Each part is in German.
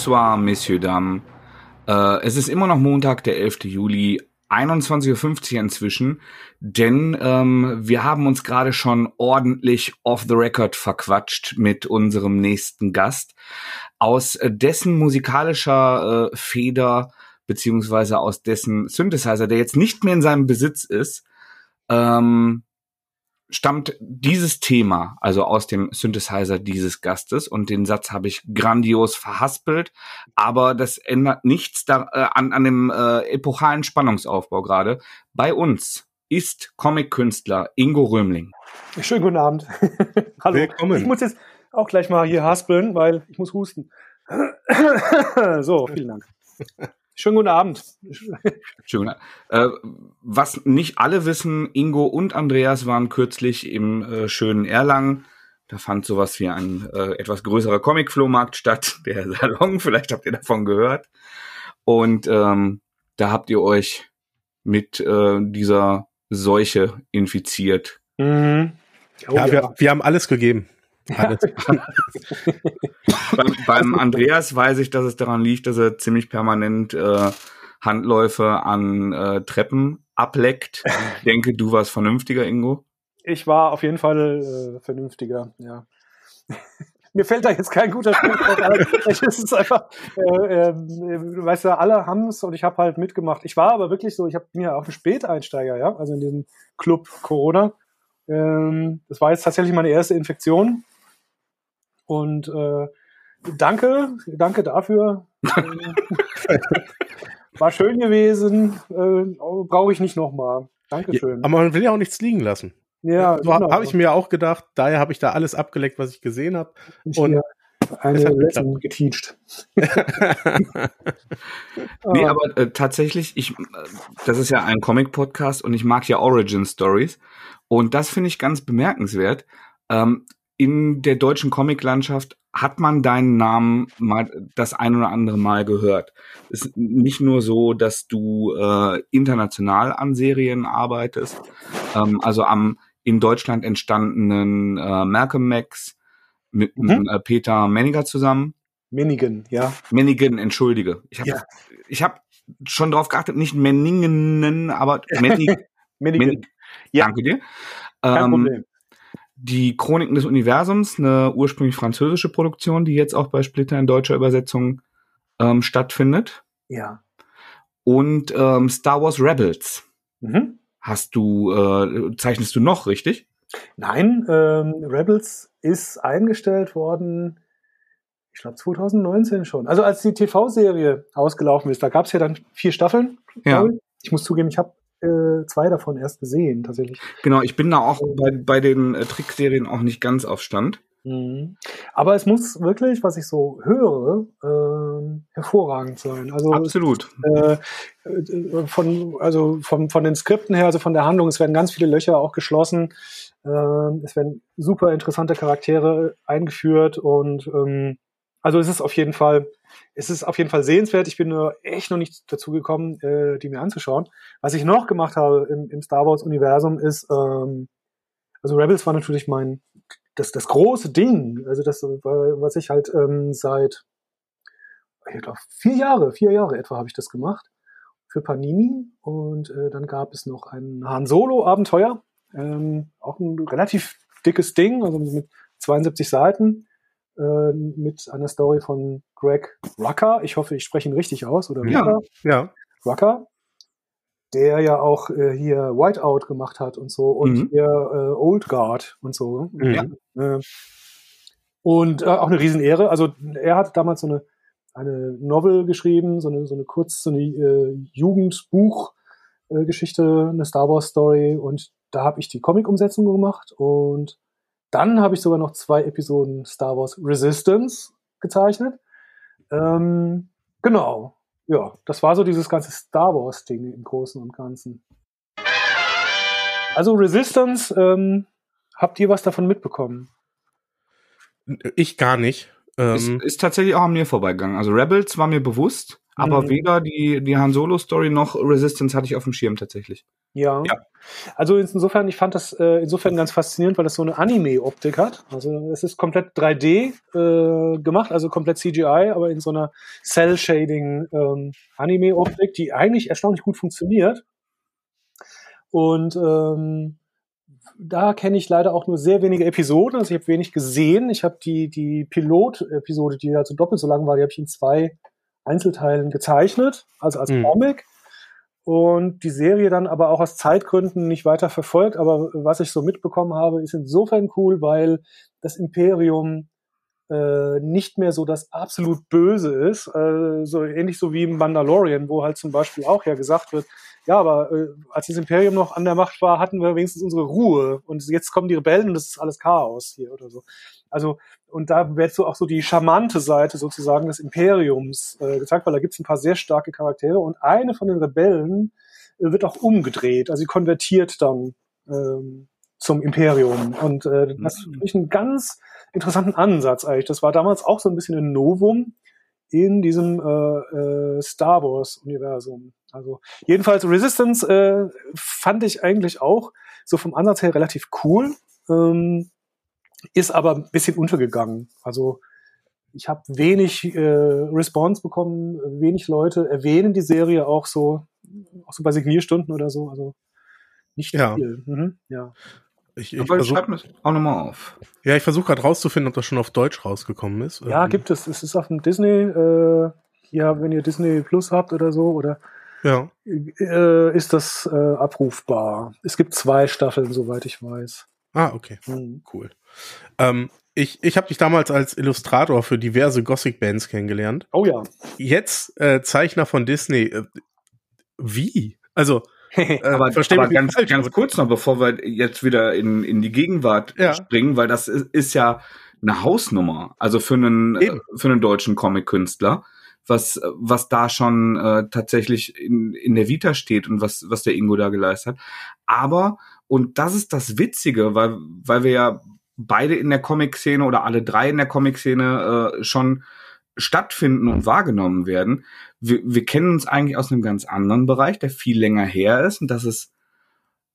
Bonsoir, Messieurs, Dames. Äh, es ist immer noch Montag, der 11. Juli, 21.50 Uhr inzwischen, denn ähm, wir haben uns gerade schon ordentlich off the record verquatscht mit unserem nächsten Gast. Aus dessen musikalischer äh, Feder beziehungsweise aus dessen Synthesizer, der jetzt nicht mehr in seinem Besitz ist, ähm, stammt dieses Thema, also aus dem Synthesizer dieses Gastes und den Satz habe ich grandios verhaspelt, aber das ändert nichts da, äh, an, an dem äh, epochalen Spannungsaufbau gerade. Bei uns ist Comic-Künstler Ingo Römling. Schönen guten Abend. Hallo. Willkommen. Ich muss jetzt auch gleich mal hier haspeln, weil ich muss husten. so, vielen Dank. Schönen guten Abend. Schönen Abend. Äh, was nicht alle wissen, Ingo und Andreas waren kürzlich im äh, schönen Erlangen. Da fand sowas wie ein äh, etwas größerer Comic-Flohmarkt statt, der Salon, vielleicht habt ihr davon gehört. Und ähm, da habt ihr euch mit äh, dieser Seuche infiziert. Mhm. Oh, ja, ja. Wir, wir haben alles gegeben. beim, beim, Andreas weiß ich, dass es daran liegt, dass er ziemlich permanent äh, Handläufe an äh, Treppen ableckt. Ich denke, du warst vernünftiger, Ingo. Ich war auf jeden Fall äh, vernünftiger, ja. Mir fällt da jetzt kein guter Spruch drauf ein. Es ist einfach, äh, äh, weißt du, alle haben es und ich habe halt mitgemacht. Ich war aber wirklich so, ich habe mir auch ein Späteinsteiger, ja, also in diesem Club Corona. Ähm, das war jetzt tatsächlich meine erste Infektion und äh, danke, danke dafür. War schön gewesen. Äh, Brauche ich nicht nochmal. Dankeschön. Ja, aber man will ja auch nichts liegen lassen. Ja, so genau. habe ich mir auch gedacht. Daher habe ich da alles abgeleckt, was ich gesehen habe. Und eine Lesson geteacht. nee, aber äh, tatsächlich, ich, äh, das ist ja ein Comic-Podcast und ich mag ja Origin Stories. Und das finde ich ganz bemerkenswert. Ähm, in der deutschen Comiclandschaft hat man deinen Namen mal das ein oder andere Mal gehört. Es ist nicht nur so, dass du äh, international an Serien arbeitest, ähm, also am in Deutschland entstandenen äh, Malcolm Max mit mhm. äh, Peter Menniger zusammen. Mennigen, ja. Mennigen, entschuldige. Ich habe ja. ich hab schon drauf geachtet, nicht Menningen, aber Mennigen. Mennigen. Ja. Danke dir. Kein ähm, Problem die Chroniken des Universums, eine ursprünglich französische Produktion, die jetzt auch bei Splitter in deutscher Übersetzung ähm, stattfindet. Ja. Und ähm, Star Wars Rebels. Mhm. Hast du, äh, zeichnest du noch, richtig? Nein, ähm, Rebels ist eingestellt worden, ich glaube 2019 schon. Also als die TV-Serie ausgelaufen ist, da gab es ja dann vier Staffeln. Ja. Ich muss zugeben, ich habe äh, zwei davon erst gesehen, tatsächlich. Genau, ich bin da auch bei, bei den äh, Trickserien auch nicht ganz auf Stand. Mhm. Aber es muss wirklich, was ich so höre, äh, hervorragend sein. Also absolut. Äh, äh, von also von von den Skripten her, also von der Handlung, es werden ganz viele Löcher auch geschlossen. Äh, es werden super interessante Charaktere eingeführt und ähm, also es ist auf jeden Fall es ist auf jeden Fall sehenswert. Ich bin nur echt noch nicht dazu gekommen, äh, die mir anzuschauen. Was ich noch gemacht habe im, im Star Wars-Universum ist, ähm, also Rebels war natürlich mein, das, das große Ding. Also das, was ich halt ähm, seit, ich glaube, vier Jahre, vier Jahre etwa habe ich das gemacht für Panini. Und äh, dann gab es noch ein Han Solo-Abenteuer. Ähm, auch ein relativ dickes Ding, also mit 72 Seiten. Äh, mit einer Story von Greg Rucker. Ich hoffe, ich spreche ihn richtig aus, oder ja, Rucker? Ja. Rucker, der ja auch äh, hier Whiteout gemacht hat und so und mhm. hier äh, Old Guard und so. Mhm. Äh, und äh, auch eine Riesenehre. Also er hat damals so eine eine Novel geschrieben, so eine so eine kurz so eine äh, Jugendbuch äh, eine Star Wars Story und da habe ich die Comic Umsetzung gemacht und dann habe ich sogar noch zwei Episoden Star Wars Resistance gezeichnet. Ähm, genau. Ja, das war so dieses ganze Star Wars-Ding im Großen und Ganzen. Also Resistance, ähm, habt ihr was davon mitbekommen? Ich gar nicht. Ähm, ist, ist tatsächlich auch an mir vorbeigegangen. Also Rebels war mir bewusst, Aber mhm. weder die, die Han Solo-Story noch Resistance hatte ich auf dem Schirm tatsächlich. Ja. ja. Also insofern, ich fand das äh, insofern ganz faszinierend, weil das so eine Anime-Optik hat. Also es ist komplett 3D äh, gemacht, also komplett CGI, aber in so einer Cell-Shading ähm, Anime-Optik, die eigentlich erstaunlich gut funktioniert. Und ähm, da kenne ich leider auch nur sehr wenige Episoden. Also ich habe wenig gesehen. Ich habe die, die Pilot-Episode, die so doppelt so lang war, die habe ich in zwei Einzelteilen gezeichnet, also als mhm. Comic. Und die Serie dann aber auch aus Zeitgründen nicht weiter verfolgt. Aber was ich so mitbekommen habe, ist insofern cool, weil das Imperium äh, nicht mehr so das absolut Böse ist. Äh, so ähnlich so wie im Mandalorian, wo halt zum Beispiel auch ja gesagt wird, ja, aber äh, als das Imperium noch an der Macht war, hatten wir wenigstens unsere Ruhe und jetzt kommen die Rebellen und das ist alles Chaos hier oder so. Also, und da wird so auch so die charmante Seite sozusagen des Imperiums äh, gezeigt, weil da gibt es ein paar sehr starke Charaktere und eine von den Rebellen äh, wird auch umgedreht, also sie konvertiert dann ähm, zum Imperium. Und äh, das mhm. finde ich einen ganz interessanten Ansatz eigentlich. Das war damals auch so ein bisschen ein Novum in diesem äh, äh, Star Wars-Universum. Also jedenfalls Resistance äh, fand ich eigentlich auch so vom Ansatz her relativ cool, ähm, ist aber ein bisschen untergegangen. Also ich habe wenig äh, Response bekommen, wenig Leute erwähnen die Serie auch so, auch so bei Signierstunden oder so. Also nicht ja. viel. Mhm, ja. Ich, ich versuch, schreib das auch nochmal auf. Ja, ich versuche gerade rauszufinden, ob das schon auf Deutsch rausgekommen ist. Ja, ähm. gibt es. Es ist auf dem Disney, äh, ja, wenn ihr Disney Plus habt oder so, oder ja. äh, ist das äh, abrufbar. Es gibt zwei Staffeln, soweit ich weiß. Ah, okay. Mhm. Cool. Ähm, ich ich habe dich damals als Illustrator für diverse Gothic-Bands kennengelernt. Oh ja. Jetzt äh, Zeichner von Disney. Äh, wie? Also, äh, aber, aber ganz, falsch, ganz kurz noch, bevor wir jetzt wieder in, in die Gegenwart ja. springen, weil das ist, ist ja eine Hausnummer, also für einen, äh, für einen deutschen Comic-Künstler, was, was da schon äh, tatsächlich in, in der Vita steht und was, was der Ingo da geleistet hat. Aber, und das ist das Witzige, weil, weil wir ja beide in der Comic-Szene oder alle drei in der Comic-Szene äh, schon stattfinden und wahrgenommen werden. Wir, wir kennen uns eigentlich aus einem ganz anderen Bereich, der viel länger her ist und das ist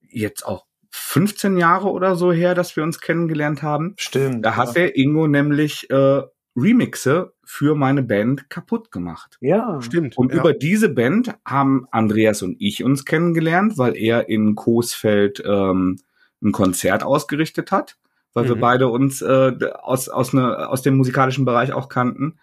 jetzt auch 15 Jahre oder so her, dass wir uns kennengelernt haben. Stimmt. Da hat der Ingo nämlich äh, Remixe für meine Band kaputt gemacht. Ja, stimmt. Und ja. über diese Band haben Andreas und ich uns kennengelernt, weil er in Coesfeld ähm, ein Konzert ausgerichtet hat, weil mhm. wir beide uns äh, aus, aus, ne, aus dem musikalischen Bereich auch kannten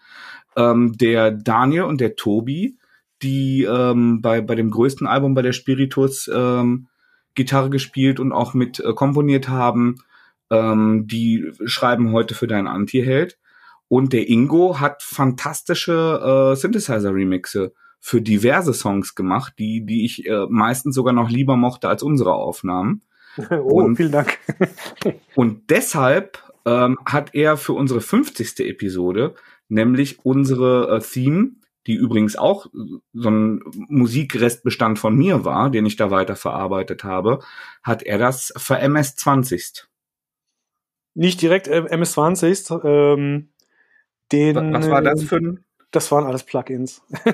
ähm, der Daniel und der Tobi, die ähm, bei, bei dem größten Album bei der Spiritus ähm, Gitarre gespielt und auch mit äh, komponiert haben, ähm, die schreiben heute für deinen Anti-Held. Und der Ingo hat fantastische äh, Synthesizer-Remixe für diverse Songs gemacht, die, die ich äh, meistens sogar noch lieber mochte als unsere Aufnahmen. Oh, und, vielen Dank. und deshalb ähm, hat er für unsere 50. Episode nämlich unsere äh, Theme, die übrigens auch so ein Musikrestbestand von mir war, den ich da weiter verarbeitet habe, hat er das ver MS-20. Nicht direkt äh, MS-20, ähm, den. Was war das für ein? Das waren alles Plugins.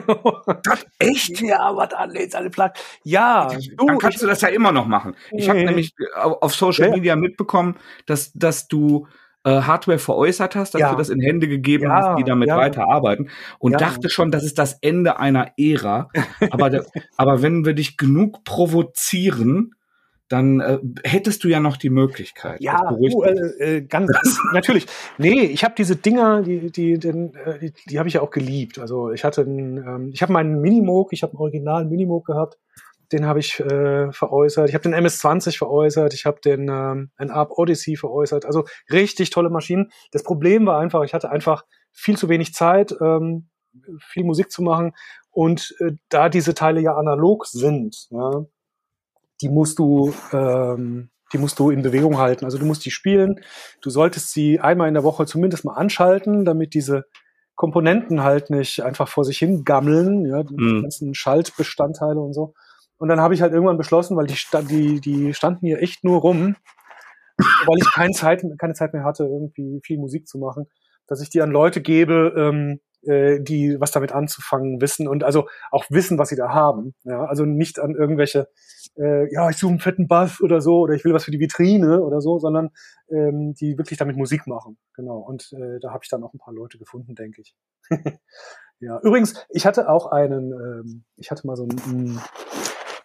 Das, echt? Ja, was alles, alle Plugins. Ja. Du, Dann kannst ich, du das ja immer noch machen. Ich nee. habe nämlich auf Social Media mitbekommen, dass, dass du äh, Hardware veräußert hast, dass ja. du das in Hände gegeben ja, hast, die damit ja. weiterarbeiten und dachte schon, das ist das Ende einer Ära. aber, aber wenn wir dich genug provozieren, dann äh, hättest du ja noch die Möglichkeit. Ja, du, äh, äh, ganz natürlich. Nee, ich habe diese Dinger, die die den, äh, die, die habe ich ja auch geliebt. Also ich hatte, einen, ähm, ich habe meinen Minimoog, ich habe einen originalen Minimoog gehabt den habe ich äh, veräußert. Ich habe den MS-20 veräußert. Ich habe den ähm, Arp Odyssey veräußert. Also richtig tolle Maschinen. Das Problem war einfach, ich hatte einfach viel zu wenig Zeit, ähm, viel Musik zu machen. Und äh, da diese Teile ja analog sind, ja, die musst du ähm, die musst du in Bewegung halten. Also du musst die spielen. Du solltest sie einmal in der Woche zumindest mal anschalten, damit diese Komponenten halt nicht einfach vor sich hin gammeln, ja, die mhm. ganzen Schaltbestandteile und so. Und dann habe ich halt irgendwann beschlossen, weil die, die, die standen hier echt nur rum, weil ich keine Zeit, keine Zeit mehr hatte, irgendwie viel Musik zu machen, dass ich die an Leute gebe, ähm, äh, die was damit anzufangen wissen und also auch wissen, was sie da haben. Ja? Also nicht an irgendwelche, äh, ja, ich suche einen fetten Bass oder so oder ich will was für die Vitrine oder so, sondern ähm, die wirklich damit Musik machen. Genau. Und äh, da habe ich dann auch ein paar Leute gefunden, denke ich. ja. Übrigens, ich hatte auch einen, ähm, ich hatte mal so ein,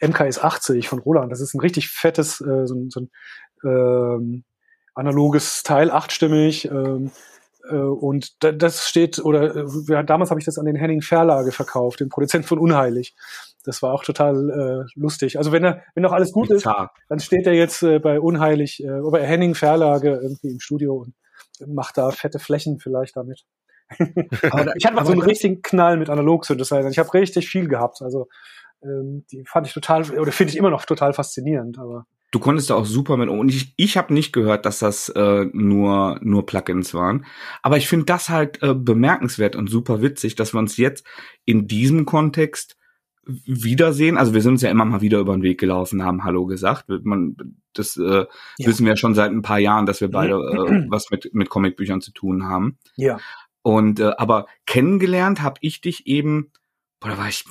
ein MKS 80 von Roland. Das ist ein richtig fettes, äh, so, so ein ähm, analoges Teil, achtstimmig. Ähm, äh, und das steht, oder äh, damals habe ich das an den Henning Verlage verkauft, den Produzent von Unheilig. Das war auch total äh, lustig. Also wenn er, wenn noch alles gut ist, dann steht er jetzt äh, bei Unheilig, äh, bei Henning Verlage irgendwie im Studio und macht da fette Flächen vielleicht damit. Aber ich hatte mal so einen richtigen Knall mit Analog-Synthesizern. Ich habe richtig viel gehabt. Also ähm, die fand ich total, oder finde ich immer noch total faszinierend. Aber du konntest da auch super mit um. Und ich, ich habe nicht gehört, dass das äh, nur nur Plugins waren. Aber ich finde das halt äh, bemerkenswert und super witzig, dass wir uns jetzt in diesem Kontext wiedersehen. Also wir sind uns ja immer mal wieder über den Weg gelaufen, haben Hallo gesagt. Man, das äh, ja. wissen wir ja schon seit ein paar Jahren, dass wir beide äh, was mit mit Comicbüchern zu tun haben. Ja. Und äh, aber kennengelernt habe ich dich eben, da war ich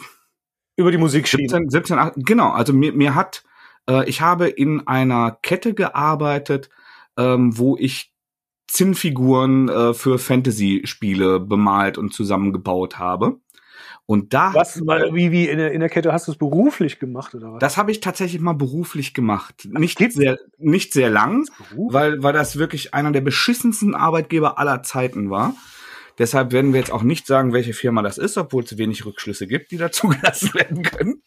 über die Musik 17, 17 18, genau. Also mir mir hat äh, ich habe in einer Kette gearbeitet, ähm, wo ich Zinnfiguren äh, für Fantasy-Spiele bemalt und zusammengebaut habe. Und da was wie wie in der, in der Kette hast du es beruflich gemacht oder was? Das habe ich tatsächlich mal beruflich gemacht. Nicht sehr nicht sehr lang, weil weil das wirklich einer der beschissensten Arbeitgeber aller Zeiten war. Deshalb werden wir jetzt auch nicht sagen, welche Firma das ist, obwohl es wenig Rückschlüsse gibt, die dazu gelassen werden können.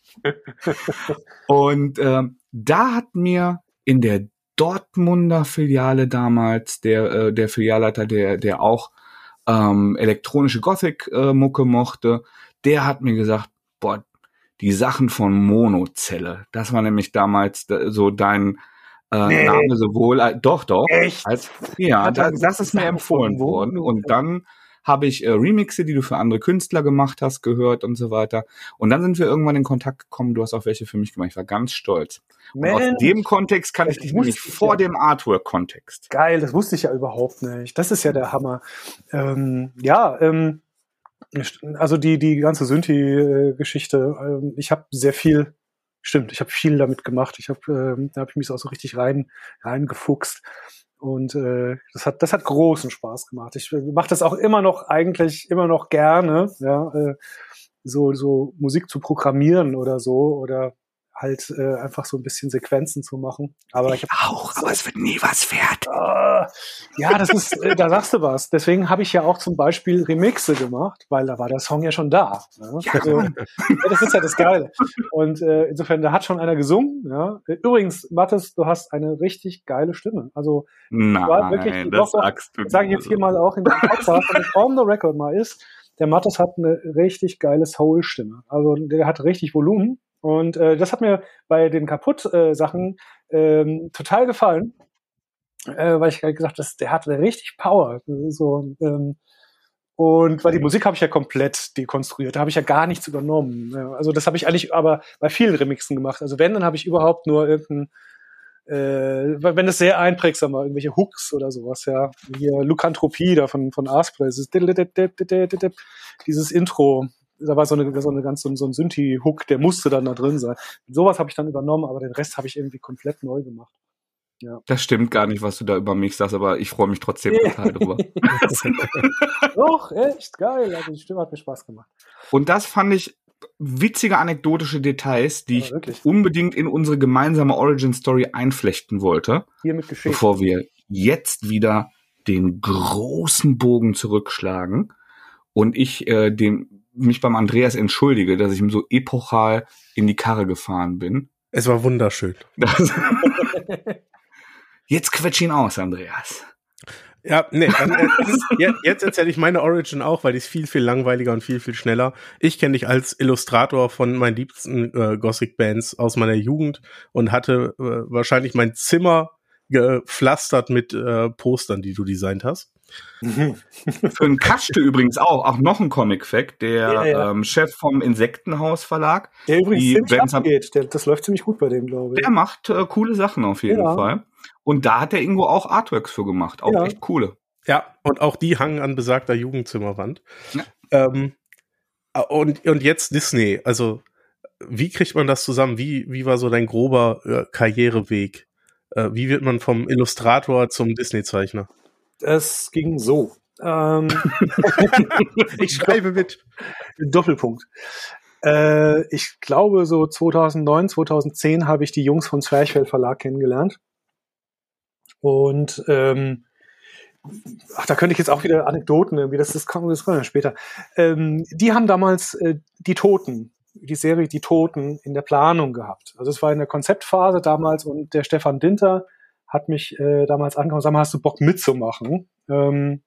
Und äh, da hat mir in der Dortmunder Filiale damals der äh, der Filialleiter, der der auch ähm, elektronische Gothic äh, Mucke mochte, der hat mir gesagt, boah, die Sachen von Monozelle, das war nämlich damals so dein äh, nee. Name sowohl, äh, doch, doch. Echt? Als, ja, da, das ist mir empfohlen worden. Und dann habe ich äh, Remixe, die du für andere Künstler gemacht hast, gehört und so weiter. Und dann sind wir irgendwann in Kontakt gekommen. Du hast auch welche für mich gemacht. Ich war ganz stolz. Und aus dem Kontext kann ich dich nämlich vor ja. dem Artwork-Kontext. Geil, das wusste ich ja überhaupt nicht. Das ist ja der Hammer. Ähm, ja, ähm, also die, die ganze Synthi-Geschichte, ähm, ich habe sehr viel, stimmt, ich habe viel damit gemacht. Ich habe, ähm, da habe ich mich auch so richtig rein, reingefuchst. Und äh, das hat, das hat großen Spaß gemacht. Ich äh, mache das auch immer noch eigentlich immer noch gerne, ja, äh, so so Musik zu programmieren oder so oder halt äh, einfach so ein bisschen Sequenzen zu machen. Aber ich, ich auch, aber es wird nie was wert. Äh, ja, das ist, äh, da sagst du was. Deswegen habe ich ja auch zum Beispiel Remixe gemacht, weil da war der Song ja schon da. Ne? Ja, also, ja, das ist ja das Geile. Und äh, insofern, da hat schon einer gesungen. Ja? Übrigens, Mathis, du hast eine richtig geile Stimme. Also Nein, war wirklich, das. Sage ich jetzt hier mal auch in der Podcast, wenn es on the record mal ist. Der Mathis hat eine richtig geile Soul-Stimme. Also der hat richtig Volumen und äh, das hat mir bei den Kaputt-Sachen äh, ähm, total gefallen, äh, weil ich halt gesagt habe, der hat richtig Power. So, ähm, und weil die Musik habe ich ja komplett dekonstruiert, da habe ich ja gar nichts übernommen. Also das habe ich eigentlich aber bei vielen Remixen gemacht. Also wenn, dann habe ich überhaupt nur irgendein, äh, wenn es sehr einprägsam war, irgendwelche Hooks oder sowas, ja. Hier Lukanthropie da von, von Asplay, dieses Intro, da war so eine, so eine ganz so, ein Synthi-Hook, der musste dann da drin sein. Sowas habe ich dann übernommen, aber den Rest habe ich irgendwie komplett neu gemacht. Ja. Das stimmt gar nicht, was du da über mich sagst, aber ich freue mich trotzdem total drüber. Doch, echt geil. Also die Stimme hat mir Spaß gemacht. Und das fand ich witzige anekdotische Details, die ja, ich unbedingt in unsere gemeinsame Origin Story einflechten wollte. Hiermit geschehen. Bevor wir jetzt wieder den großen Bogen zurückschlagen und ich äh, den mich beim Andreas entschuldige, dass ich ihm so epochal in die Karre gefahren bin. Es war wunderschön. Jetzt quetsch ihn aus, Andreas. Ja, nee, dann, äh, jetzt, jetzt erzähle ich meine Origin auch, weil die ist viel, viel langweiliger und viel, viel schneller. Ich kenne dich als Illustrator von meinen liebsten äh, Gothic-Bands aus meiner Jugend und hatte äh, wahrscheinlich mein Zimmer gepflastert mit äh, Postern, die du designt hast. Für einen Kaste übrigens auch, auch noch ein Comic-Fact, der ja, ja. Ähm, Chef vom Insektenhaus Verlag. Der übrigens ziemlich abgeht, der, das läuft ziemlich gut bei dem, glaube ich. Der macht äh, coole Sachen auf jeden ja. Fall. Und da hat er irgendwo auch Artworks für gemacht, auch echt coole. Ja, und auch die hangen an besagter Jugendzimmerwand. Ja. Ähm, und, und jetzt Disney. Also, wie kriegt man das zusammen? Wie, wie war so dein grober äh, Karriereweg? Äh, wie wird man vom Illustrator zum Disney-Zeichner? Es ging so. Ähm, ich schreibe mit. Doppelpunkt. Äh, ich glaube, so 2009, 2010 habe ich die Jungs vom Zwerchfell Verlag kennengelernt. Und ähm, ach, da könnte ich jetzt auch wieder Anekdoten irgendwie, das, das kommt, das kommt später. Ähm, die haben damals äh, die Toten, die Serie Die Toten in der Planung gehabt. Also es war in der Konzeptphase damals und der Stefan Dinter hat mich äh, damals angekommen, sag mal, hast du Bock mitzumachen? Ähm,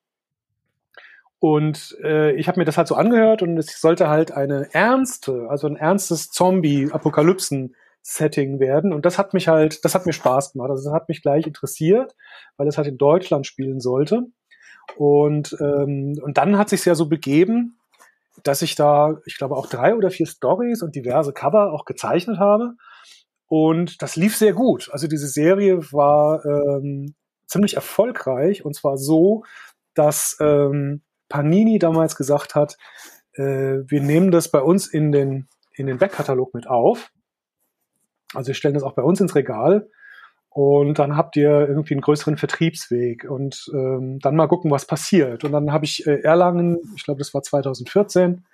und äh, ich habe mir das halt so angehört und es sollte halt eine ernste, also ein ernstes Zombie-Apokalypsen-Setting werden. Und das hat mich halt, das hat mir Spaß gemacht. Also das hat mich gleich interessiert, weil es halt in Deutschland spielen sollte. Und, ähm, und dann hat sich ja so begeben, dass ich da, ich glaube, auch drei oder vier Stories und diverse Cover auch gezeichnet habe. Und das lief sehr gut. Also diese Serie war ähm, ziemlich erfolgreich und zwar so, dass ähm, Panini damals gesagt hat, äh, wir nehmen das bei uns in den, in den Backkatalog mit auf. Also wir stellen das auch bei uns ins Regal und dann habt ihr irgendwie einen größeren Vertriebsweg und ähm, dann mal gucken, was passiert. Und dann habe ich äh, Erlangen, ich glaube, das war 2014,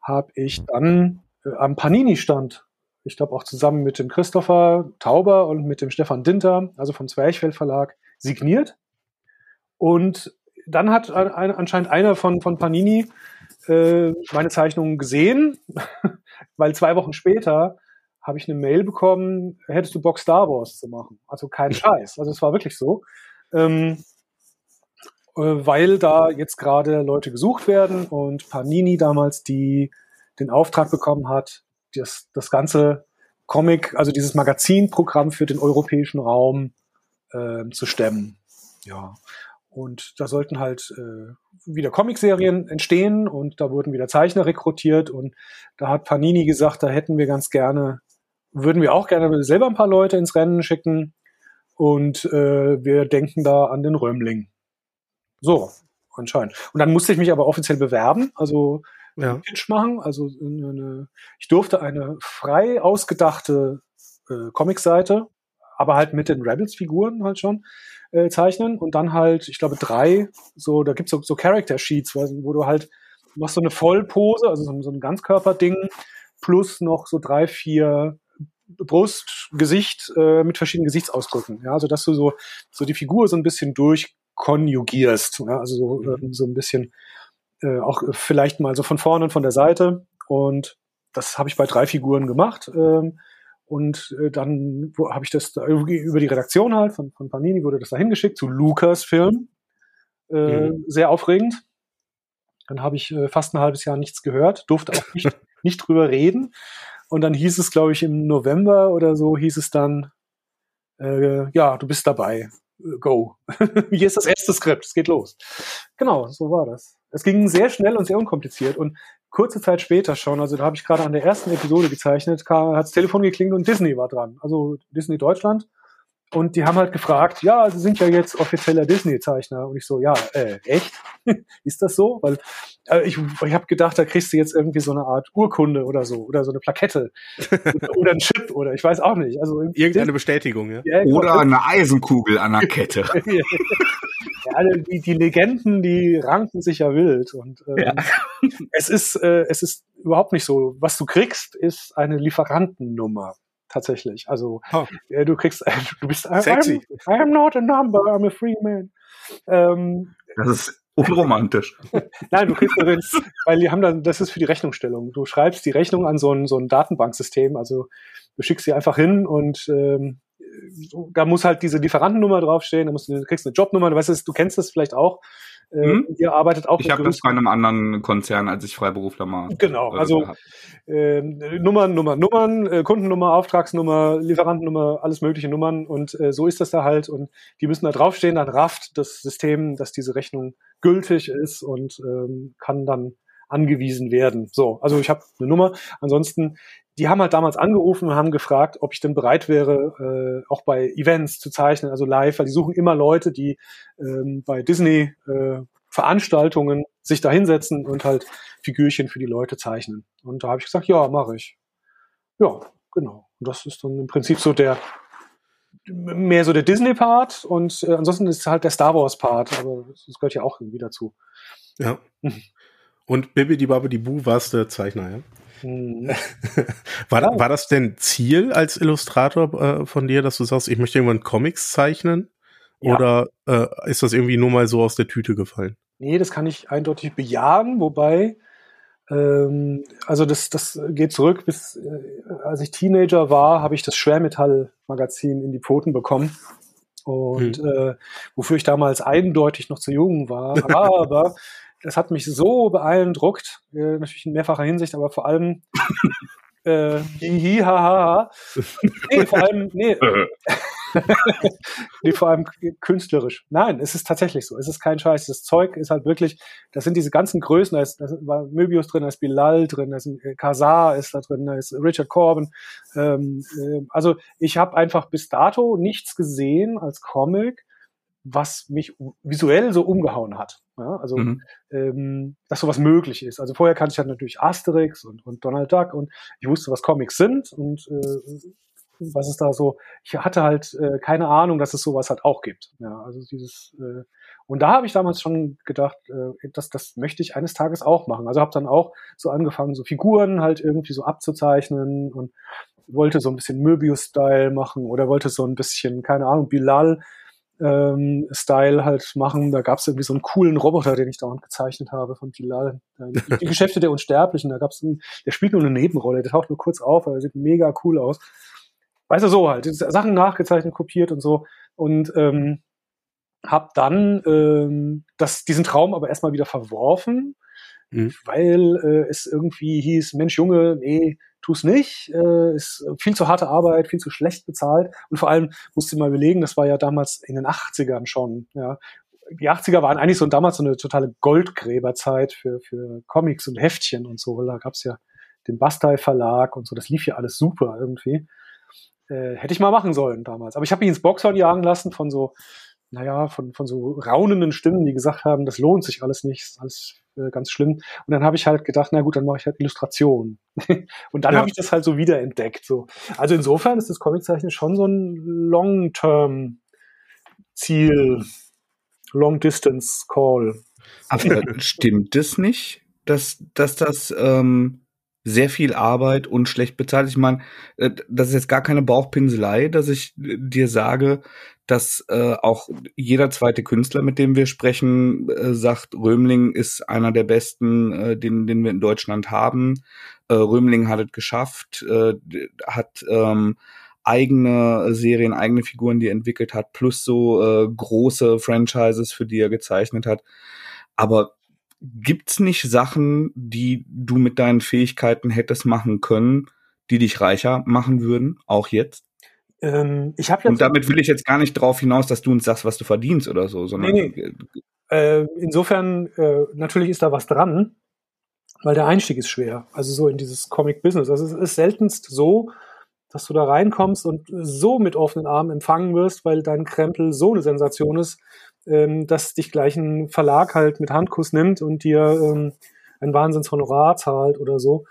habe ich dann äh, am Panini-Stand, ich glaube auch zusammen mit dem Christopher Tauber und mit dem Stefan Dinter, also vom Zwerchfell Verlag, signiert. Und dann hat ein, anscheinend einer von, von Panini äh, meine Zeichnungen gesehen, weil zwei Wochen später habe ich eine Mail bekommen, hättest du Bock Star Wars zu machen? Also kein Scheiß. Also es war wirklich so. Ähm, äh, weil da jetzt gerade Leute gesucht werden und Panini damals die den Auftrag bekommen hat, das, das ganze Comic, also dieses Magazinprogramm für den europäischen Raum äh, zu stemmen. Ja. Und da sollten halt äh, wieder Comicserien entstehen und da wurden wieder Zeichner rekrutiert und da hat Panini gesagt, da hätten wir ganz gerne, würden wir auch gerne selber ein paar Leute ins Rennen schicken und äh, wir denken da an den Römling. So, anscheinend. Und dann musste ich mich aber offiziell bewerben, also ja. Pitch machen. Also eine, ich durfte eine frei ausgedachte äh, Comicseite, aber halt mit den Rebels-Figuren halt schon äh, zeichnen und dann halt, ich glaube, drei, so, da gibt's so, so Character-Sheets, wo du halt, machst so eine Vollpose, also so, so ein Ganzkörperding, plus noch so drei, vier Brust, Gesicht äh, mit verschiedenen Gesichtsausdrücken. Ja, also dass du so, so die Figur so ein bisschen durchkonjugierst. Ja, also so, äh, so ein bisschen äh, auch vielleicht mal so von vorne und von der Seite. Und das habe ich bei drei Figuren gemacht. Ähm, und äh, dann habe ich das da über die Redaktion halt von, von Panini wurde das da hingeschickt zu Lukas Film. Äh, mhm. Sehr aufregend. Dann habe ich äh, fast ein halbes Jahr nichts gehört, durfte auch nicht, nicht drüber reden. Und dann hieß es, glaube ich, im November oder so, hieß es dann, äh, ja, du bist dabei. Go. Hier ist das erste Skript, es geht los. Genau, so war das. Es ging sehr schnell und sehr unkompliziert. Und kurze Zeit später schon, also da habe ich gerade an der ersten Episode gezeichnet, hat das Telefon geklingelt und Disney war dran. Also Disney Deutschland. Und die haben halt gefragt, ja, Sie sind ja jetzt offizieller Disney-Zeichner. Und ich so, ja, äh, echt? ist das so? Weil äh, ich, ich habe gedacht, da kriegst du jetzt irgendwie so eine Art Urkunde oder so oder so eine Plakette oder ein Chip oder ich weiß auch nicht. Also irgendeine Bestätigung, ja. ja oder eine Eisenkugel an der Kette. ja, die, die Legenden, die ranken sich ja wild und ähm, ja. es ist äh, es ist überhaupt nicht so. Was du kriegst, ist eine Lieferantennummer tatsächlich. Also oh. äh, du kriegst, äh, du bist Sexy. I'm, I'm not a number, I'm a free man. Ähm, das ist unromantisch. Nein, du kriegst darin, weil die haben dann, das ist für die Rechnungsstellung. Du schreibst die Rechnung an so ein, so ein Datenbanksystem, also du schickst sie einfach hin und ähm, da muss halt diese Lieferantennummer draufstehen, da musst du, du kriegst eine Jobnummer, du weißt, du kennst das vielleicht auch. Hm? Ihr arbeitet auch. Ich habe das bei einem anderen Konzern, als ich Freiberufler mal. Genau, äh, also äh, Nummern, Nummern, Nummern, äh, Kundennummer, Auftragsnummer, Lieferantennummer, alles mögliche Nummern und äh, so ist das da halt und die müssen da draufstehen, dann rafft das System, dass diese Rechnung gültig ist und ähm, kann dann angewiesen werden. So, also ich habe eine Nummer. Ansonsten die haben halt damals angerufen und haben gefragt, ob ich denn bereit wäre, äh, auch bei Events zu zeichnen, also live, weil die suchen immer Leute, die ähm, bei Disney äh, Veranstaltungen sich da hinsetzen und halt Figürchen für die Leute zeichnen. Und da habe ich gesagt, ja, mache ich. Ja, genau. Und das ist dann im Prinzip so der mehr so der Disney-Part und äh, ansonsten ist halt der Star Wars-Part, aber das gehört ja auch irgendwie dazu. Ja. Und Bibi die Babi die Bu warst der Zeichner, ja? Mhm. war, ja. war das denn Ziel als Illustrator äh, von dir, dass du sagst, ich möchte irgendwann Comics zeichnen? Ja. Oder äh, ist das irgendwie nur mal so aus der Tüte gefallen? Nee, das kann ich eindeutig bejahen, wobei ähm, also das, das geht zurück bis, äh, als ich Teenager war, habe ich das Schwermetall-Magazin in die Pfoten bekommen. Und hm. äh, wofür ich damals eindeutig noch zu jung war. Aber das hat mich so beeindruckt, äh, natürlich in mehrfacher Hinsicht, aber vor allem äh, hihi. Nee, vor allem, nee, nee, vor allem künstlerisch. Nein, es ist tatsächlich so. Es ist kein Scheiß. Das Zeug ist halt wirklich, das sind diese ganzen Größen, da ist, da war Möbius drin, da ist Bilal drin, da ist äh, Kazar ist da drin, da ist Richard Corbin. Ähm, äh, also ich habe einfach bis dato nichts gesehen als Comic, was mich visuell so umgehauen hat. Ja, also, mhm. ähm, dass sowas möglich ist. Also vorher kannte ich halt natürlich Asterix und, und Donald Duck und ich wusste, was Comics sind und äh, was es da so, ich hatte halt äh, keine Ahnung, dass es sowas halt auch gibt. Ja, also dieses, äh, und da habe ich damals schon gedacht, äh, das, das möchte ich eines Tages auch machen. Also habe dann auch so angefangen, so Figuren halt irgendwie so abzuzeichnen und wollte so ein bisschen Möbius-Style machen oder wollte so ein bisschen, keine Ahnung, Bilal ähm, Style halt machen. Da gab es irgendwie so einen coolen Roboter, den ich dauernd gezeichnet habe von Bilal. Die, Geschäfte der Unsterblichen, da gab es der spielt nur eine Nebenrolle, der taucht nur kurz auf, aber er sieht mega cool aus weißt du, so halt, Sachen nachgezeichnet, kopiert und so. Und ähm, habe dann ähm, das, diesen Traum aber erstmal wieder verworfen, mhm. weil äh, es irgendwie hieß, Mensch, Junge, nee, tu's nicht, äh, ist viel zu harte Arbeit, viel zu schlecht bezahlt und vor allem musste mal überlegen, das war ja damals in den 80ern schon, ja. Die 80er waren eigentlich so damals so eine totale Goldgräberzeit für, für Comics und Heftchen und so, da gab's ja den Bastei Verlag und so, das lief ja alles super irgendwie. Äh, hätte ich mal machen sollen damals. Aber ich habe mich ins Boxhorn jagen lassen von so, naja, von, von so raunenden Stimmen, die gesagt haben, das lohnt sich alles nicht, ist alles äh, ganz schlimm. Und dann habe ich halt gedacht, na gut, dann mache ich halt Illustration. und dann ja. habe ich das halt so wiederentdeckt. So. Also insofern ist das Comiczeichnen schon so ein Long-Term-Ziel, Long-Distance-Call. Aber stimmt es nicht, dass, dass das ähm, sehr viel Arbeit und schlecht bezahlt. Ich meine, äh, das ist jetzt gar keine Bauchpinselei, dass ich dir sage, dass äh, auch jeder zweite Künstler, mit dem wir sprechen, äh, sagt, Römling ist einer der besten, äh, den, den wir in Deutschland haben. Äh, Römling hat es geschafft, äh, hat ähm, eigene Serien, eigene Figuren, die er entwickelt hat, plus so äh, große Franchises, für die er gezeichnet hat. Aber gibt's nicht Sachen, die du mit deinen Fähigkeiten hättest machen können, die dich reicher machen würden, auch jetzt? Ähm, ich habe Und damit will ich jetzt gar nicht drauf hinaus, dass du uns sagst, was du verdienst oder so, sondern. Nee, nee. Äh, insofern, äh, natürlich ist da was dran, weil der Einstieg ist schwer. Also so in dieses Comic-Business. Also es ist seltenst so, dass du da reinkommst und so mit offenen Armen empfangen wirst, weil dein Krempel so eine Sensation ist, ähm, dass dich gleich ein Verlag halt mit Handkuss nimmt und dir ähm, ein Wahnsinnshonorar zahlt oder so.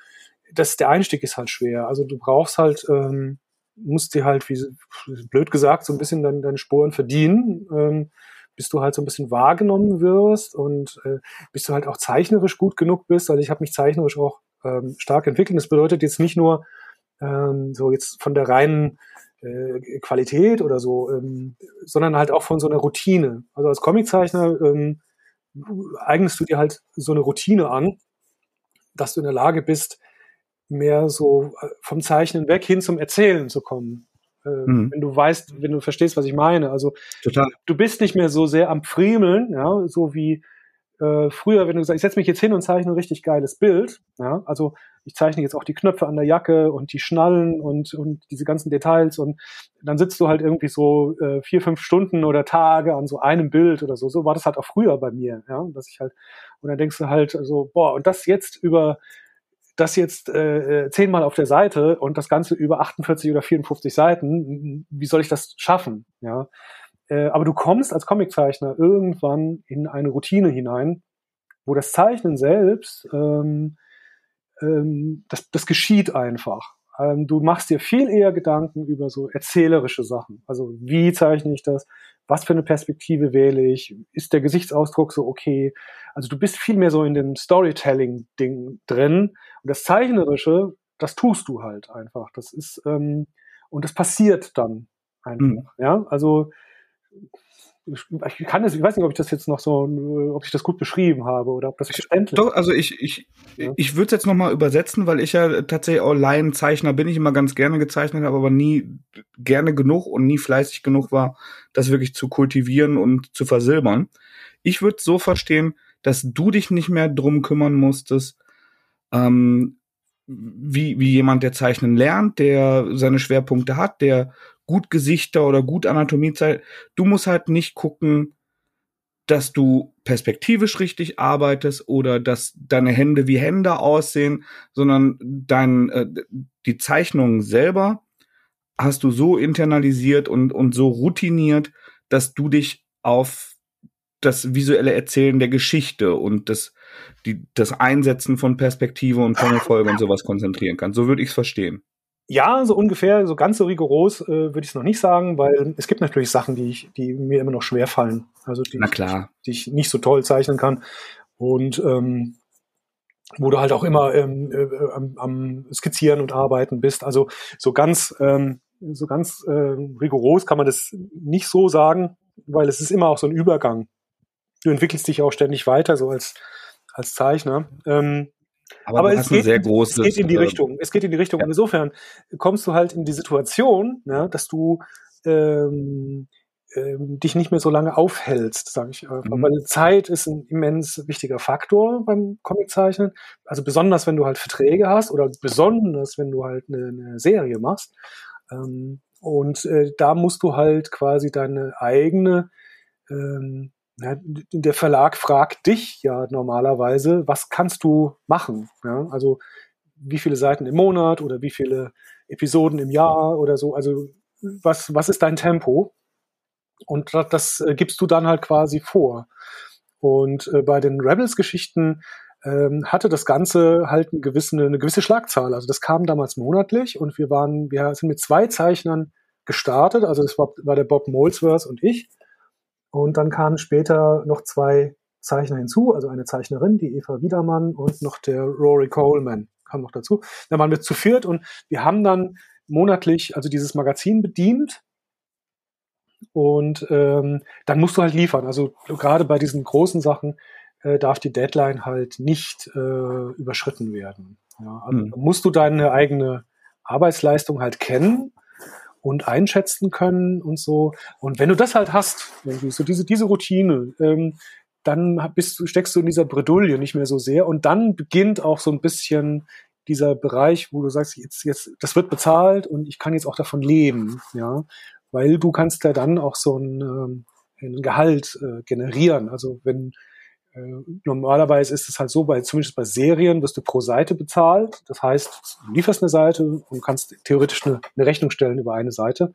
Das, der Einstieg ist halt schwer. Also du brauchst halt, ähm, musst dir halt, wie blöd gesagt, so ein bisschen deine, deine Sporen verdienen, ähm, bis du halt so ein bisschen wahrgenommen wirst und äh, bis du halt auch zeichnerisch gut genug bist. Also ich habe mich zeichnerisch auch ähm, stark entwickelt. Das bedeutet jetzt nicht nur ähm, so jetzt von der reinen äh, Qualität oder so, ähm, sondern halt auch von so einer Routine. Also als Comiczeichner ähm, eignest du dir halt so eine Routine an, dass du in der Lage bist, mehr so äh, vom Zeichnen weg hin zum Erzählen zu kommen. Äh, mhm. Wenn du weißt, wenn du verstehst, was ich meine. Also Total. du bist nicht mehr so sehr am Friemeln, ja, so wie äh, früher, wenn du sagst, ich setze mich jetzt hin und zeichne ein richtig geiles Bild, ja, also ich zeichne jetzt auch die Knöpfe an der Jacke und die Schnallen und, und diese ganzen Details und dann sitzt du halt irgendwie so äh, vier, fünf Stunden oder Tage an so einem Bild oder so. So war das halt auch früher bei mir, ja, dass ich halt, und dann denkst du halt so, boah, und das jetzt über das jetzt äh, äh zehnmal auf der Seite und das Ganze über 48 oder 54 Seiten, wie soll ich das schaffen? Ja, Äh, aber du kommst als Comiczeichner irgendwann in eine Routine hinein, wo das Zeichnen selbst, ähm, ähm, das, das geschieht einfach. Ähm, du machst dir viel eher Gedanken über so erzählerische Sachen. Also wie zeichne ich das? Was für eine Perspektive wähle ich? Ist der Gesichtsausdruck so okay? Also du bist viel mehr so in dem Storytelling-Ding drin. Und das Zeichnerische, das tust du halt einfach. Das ist, ähm, und das passiert dann einfach. Mhm. Ja, also ich kann das, ich weiß nicht, ob ich das jetzt noch so, ob ich das gut beschrieben habe oder ob das verständlich ist. Doch, also ich, ich, ja. ich würde es jetzt nochmal übersetzen, weil ich ja tatsächlich auch Laienzeichner bin, ich immer ganz gerne gezeichnet habe, aber nie gerne genug und nie fleißig genug war, das wirklich zu kultivieren und zu versilbern. Ich würde so verstehen, dass du dich nicht mehr drum kümmern musstest, ähm, wie, wie jemand, der zeichnen lernt, der seine Schwerpunkte hat, der gut Gesichter oder gut Anatomie zeigt. Du musst halt nicht gucken, dass du perspektivisch richtig arbeitest oder dass deine Hände wie Hände aussehen, sondern dein, äh, die Zeichnung selber hast du so internalisiert und, und so routiniert, dass du dich auf das visuelle Erzählen der Geschichte und das, die, das Einsetzen von Perspektive und Panelfolge und sowas konzentrieren kannst. So würde ich es verstehen. Ja, so ungefähr, so ganz so rigoros äh, würde ich es noch nicht sagen, weil es gibt natürlich Sachen, die, ich, die mir immer noch schwer fallen. Also die, Na klar. die ich nicht so toll zeichnen kann. Und ähm, wo du halt auch immer ähm, äh, am, am Skizzieren und Arbeiten bist. Also so ganz, ähm, so ganz äh, rigoros kann man das nicht so sagen, weil es ist immer auch so ein Übergang. Du entwickelst dich auch ständig weiter, so als, als Zeichner. Ähm, aber, aber es, geht, es, geht, in die Richtung. Es geht in die Richtung. Ja. Insofern kommst du halt in die Situation, ne, dass du ähm, ähm, dich nicht mehr so lange aufhältst, sage ich einfach. Mhm. Weil Zeit ist ein immens wichtiger Faktor beim Comiczeichnen. Also besonders, wenn du halt Verträge hast oder besonders, wenn du halt eine, eine Serie machst. Ähm, und äh, da musst du halt quasi deine eigene ähm, ja, der Verlag fragt dich ja normalerweise, was kannst du machen? Ja, also wie viele Seiten im Monat oder wie viele Episoden im Jahr oder so. Also was, was ist dein Tempo? Und das, das äh, gibst du dann halt quasi vor. Und äh, bei den Rebels-Geschichten ähm, hatte das Ganze halt eine gewisse, eine gewisse Schlagzahl. Also das kam damals monatlich und wir waren, wir sind mit zwei Zeichnern gestartet. Also das war, war der Bob Molesworth und ich. Und dann kamen später noch zwei Zeichner hinzu, also eine Zeichnerin, die Eva Wiedermann und noch der Rory Coleman kam noch dazu. Da waren wir zu viert und wir haben dann monatlich also dieses Magazin bedient und ähm, dann musst du halt liefern. Also gerade bei diesen großen Sachen äh, darf die Deadline halt nicht äh, überschritten werden. Ja, also mhm. musst du deine eigene Arbeitsleistung halt kennen und einschätzen können und so. Und wenn du das halt hast, so diese, diese Routine, ähm, dann bist du, steckst du in dieser Bredouille nicht mehr so sehr. Und dann beginnt auch so ein bisschen dieser Bereich, wo du sagst, jetzt, jetzt, das wird bezahlt und ich kann jetzt auch davon leben, ja. Weil du kannst ja dann auch so ein, ähm, ein Gehalt äh, generieren. Also wenn normalerweise ist es halt so, bei, zumindest bei Serien wirst du pro Seite bezahlt. Das heißt, du lieferst eine Seite und kannst theoretisch eine, eine Rechnung stellen über eine Seite.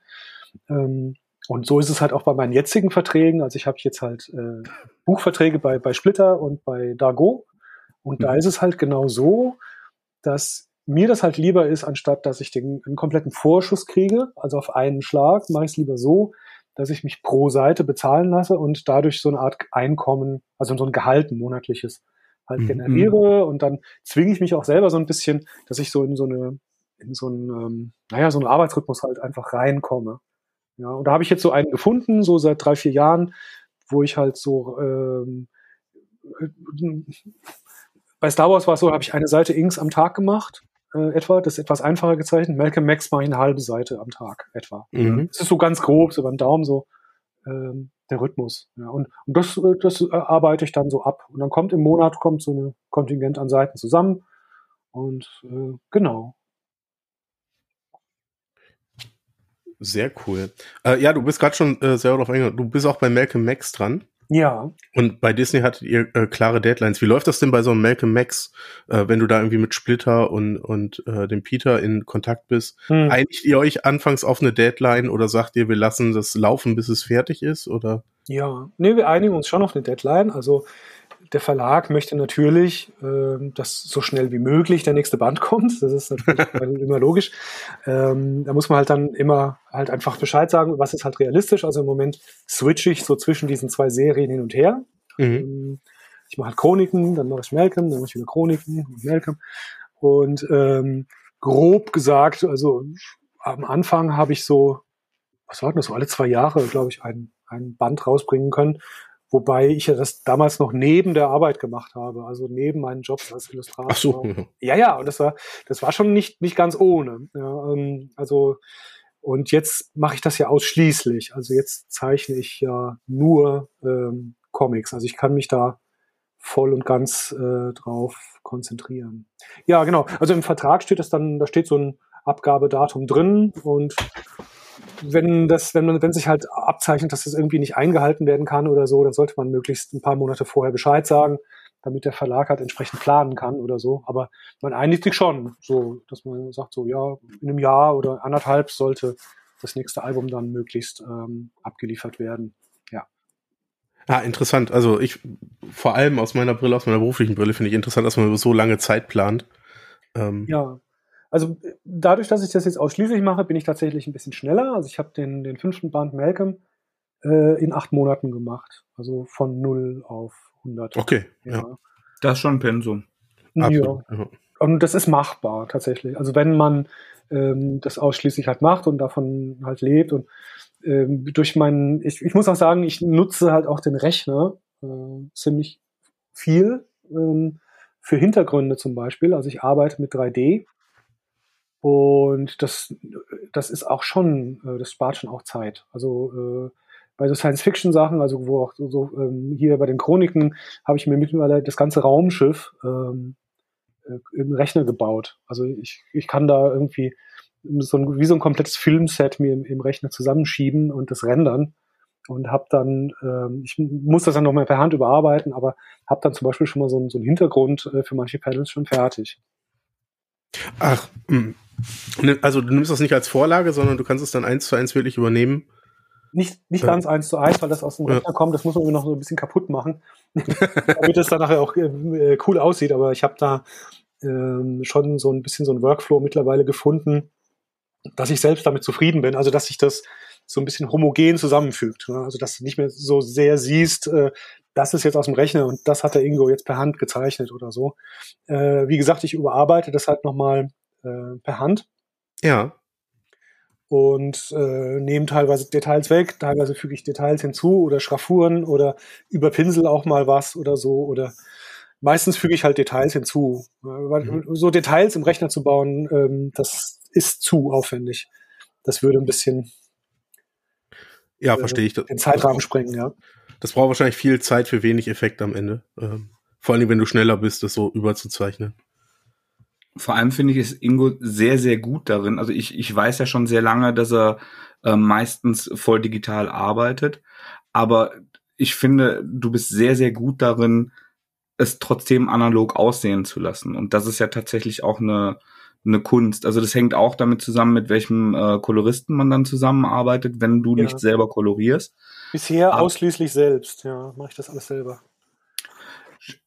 Ähm, und so ist es halt auch bei meinen jetzigen Verträgen. Also ich habe jetzt halt äh, Buchverträge bei, bei Splitter und bei Dargo. Und mhm. da ist es halt genau so, dass mir das halt lieber ist, anstatt dass ich den einen kompletten Vorschuss kriege, also auf einen Schlag, mache ich es lieber so, dass ich mich pro Seite bezahlen lasse und dadurch so eine Art Einkommen, also so ein Gehalt, ein monatliches halt mhm. generiere und dann zwinge ich mich auch selber so ein bisschen, dass ich so in so eine, in so einen, ähm, naja, so einen Arbeitsrhythmus halt einfach reinkomme. Ja, und da habe ich jetzt so einen gefunden, so seit drei, vier Jahren, wo ich halt so ähm, äh, bei Star Wars war es so, habe ich eine Seite Inks am Tag gemacht äh, etwa. Das ist etwas einfacher gezeichnet. Malcolm Max mache ich eine halbe Seite am Tag etwa. Mhm. Das ist so ganz grob, so beim Daumen so ähm, der Rhythmus. Ja. Und, und das, äh, das äh, arbeite ich dann so ab. Und dann kommt im Monat kommt so ein Kontingent an Seiten zusammen. Und äh, genau. Sehr cool. Äh, ja, du bist gerade schon äh, sehr darauf eingegangen. Du bist auch bei Malcolm Max dran. Ja. Und bei Disney hattet ihr äh, klare Deadlines. Wie läuft das denn bei so einem Malcolm Max, äh, wenn du da irgendwie mit Splitter und, und äh, dem Peter in Kontakt bist? Hm. Einigt ihr euch anfangs auf eine Deadline oder sagt ihr, wir lassen das laufen, bis es fertig ist? Oder? Ja, nee, wir einigen uns schon auf eine Deadline. Also der Verlag möchte natürlich, äh, dass so schnell wie möglich der nächste Band kommt. Das ist natürlich immer logisch. Ähm, da muss man halt dann immer halt einfach Bescheid sagen, was ist halt realistisch. Also im Moment switche ich so zwischen diesen zwei Serien hin und her. Mhm. Ähm, ich mache halt Chroniken, dann mache ich Malcolm, dann mache ich wieder Chroniken und Malcolm. Und ähm, grob gesagt, also am Anfang habe ich so, was war das, so alle zwei Jahre, glaube ich, ein, ein Band rausbringen können. Wobei ich ja das damals noch neben der Arbeit gemacht habe, also neben meinen Jobs als Illustrator. Ach so. Ja, ja, und das war, das war schon nicht, nicht ganz ohne. Ja, ähm, also, und jetzt mache ich das ja ausschließlich. Also jetzt zeichne ich ja nur ähm, Comics. Also ich kann mich da voll und ganz äh, drauf konzentrieren. Ja, genau. Also im Vertrag steht das dann, da steht so ein Abgabedatum drin und wenn das, wenn man, wenn sich halt abzeichnet, dass das irgendwie nicht eingehalten werden kann oder so, dann sollte man möglichst ein paar Monate vorher Bescheid sagen, damit der Verlag halt entsprechend planen kann oder so. Aber man einigt sich schon, so, dass man sagt, so, ja, in einem Jahr oder anderthalb sollte das nächste Album dann möglichst ähm, abgeliefert werden. Ja. Ah, interessant. Also ich, vor allem aus meiner Brille, aus meiner beruflichen Brille, finde ich interessant, dass man über so lange Zeit plant. Ähm, ja, also dadurch, dass ich das jetzt ausschließlich mache, bin ich tatsächlich ein bisschen schneller. Also ich habe den, den fünften Band Malcolm äh, in acht Monaten gemacht. Also von 0 auf 100. Okay, ja. ja. Das ist schon ein Pensum. Ja. Und das ist machbar tatsächlich. Also wenn man ähm, das ausschließlich halt macht und davon halt lebt und ähm, durch meinen, ich, ich muss auch sagen, ich nutze halt auch den Rechner äh, ziemlich viel ähm, für Hintergründe zum Beispiel. Also ich arbeite mit 3D und das, das ist auch schon, äh, das spart schon auch Zeit. Also äh, bei so Science-Fiction-Sachen, also wo auch so, so ähm, hier bei den Chroniken, habe ich mir mittlerweile das ganze Raumschiff ähm, äh, im Rechner gebaut. Also ich, ich kann da irgendwie so ein, wie so ein komplettes Filmset mir im, im Rechner zusammenschieben und das rendern und habe dann, ähm, ich muss das dann nochmal per Hand überarbeiten, aber habe dann zum Beispiel schon mal so, ein, so einen Hintergrund äh, für manche Panels schon fertig. Ach, mh. Also du nimmst das nicht als Vorlage, sondern du kannst es dann eins zu eins wirklich übernehmen. Nicht, nicht ganz eins zu eins, weil das aus dem Rechner ja. kommt. Das muss man noch so ein bisschen kaputt machen, damit es dann nachher auch äh, cool aussieht. Aber ich habe da ähm, schon so ein bisschen so ein Workflow mittlerweile gefunden, dass ich selbst damit zufrieden bin. Also dass sich das so ein bisschen homogen zusammenfügt. Ne? Also dass du nicht mehr so sehr siehst, äh, das ist jetzt aus dem Rechner und das hat der Ingo jetzt per Hand gezeichnet oder so. Äh, wie gesagt, ich überarbeite das halt nochmal äh, per Hand. Ja. Und äh, nehme teilweise Details weg, teilweise füge ich Details hinzu oder Schraffuren oder überpinsel auch mal was oder so oder meistens füge ich halt Details hinzu. Weil mhm. So Details im Rechner zu bauen, ähm, das ist zu aufwendig. Das würde ein bisschen ja, äh, verstehe ich. den Zeitrahmen sprengen, ja. Das braucht wahrscheinlich viel Zeit für wenig Effekt am Ende. Ähm, vor allem, wenn du schneller bist, das so überzuzeichnen vor allem finde ich, ist Ingo sehr, sehr gut darin. Also ich, ich weiß ja schon sehr lange, dass er äh, meistens voll digital arbeitet. Aber ich finde, du bist sehr, sehr gut darin, es trotzdem analog aussehen zu lassen. Und das ist ja tatsächlich auch eine, eine Kunst. Also das hängt auch damit zusammen, mit welchem äh, Koloristen man dann zusammenarbeitet, wenn du ja. nicht selber kolorierst. Bisher Aber, ausschließlich selbst, ja, mache ich das alles selber.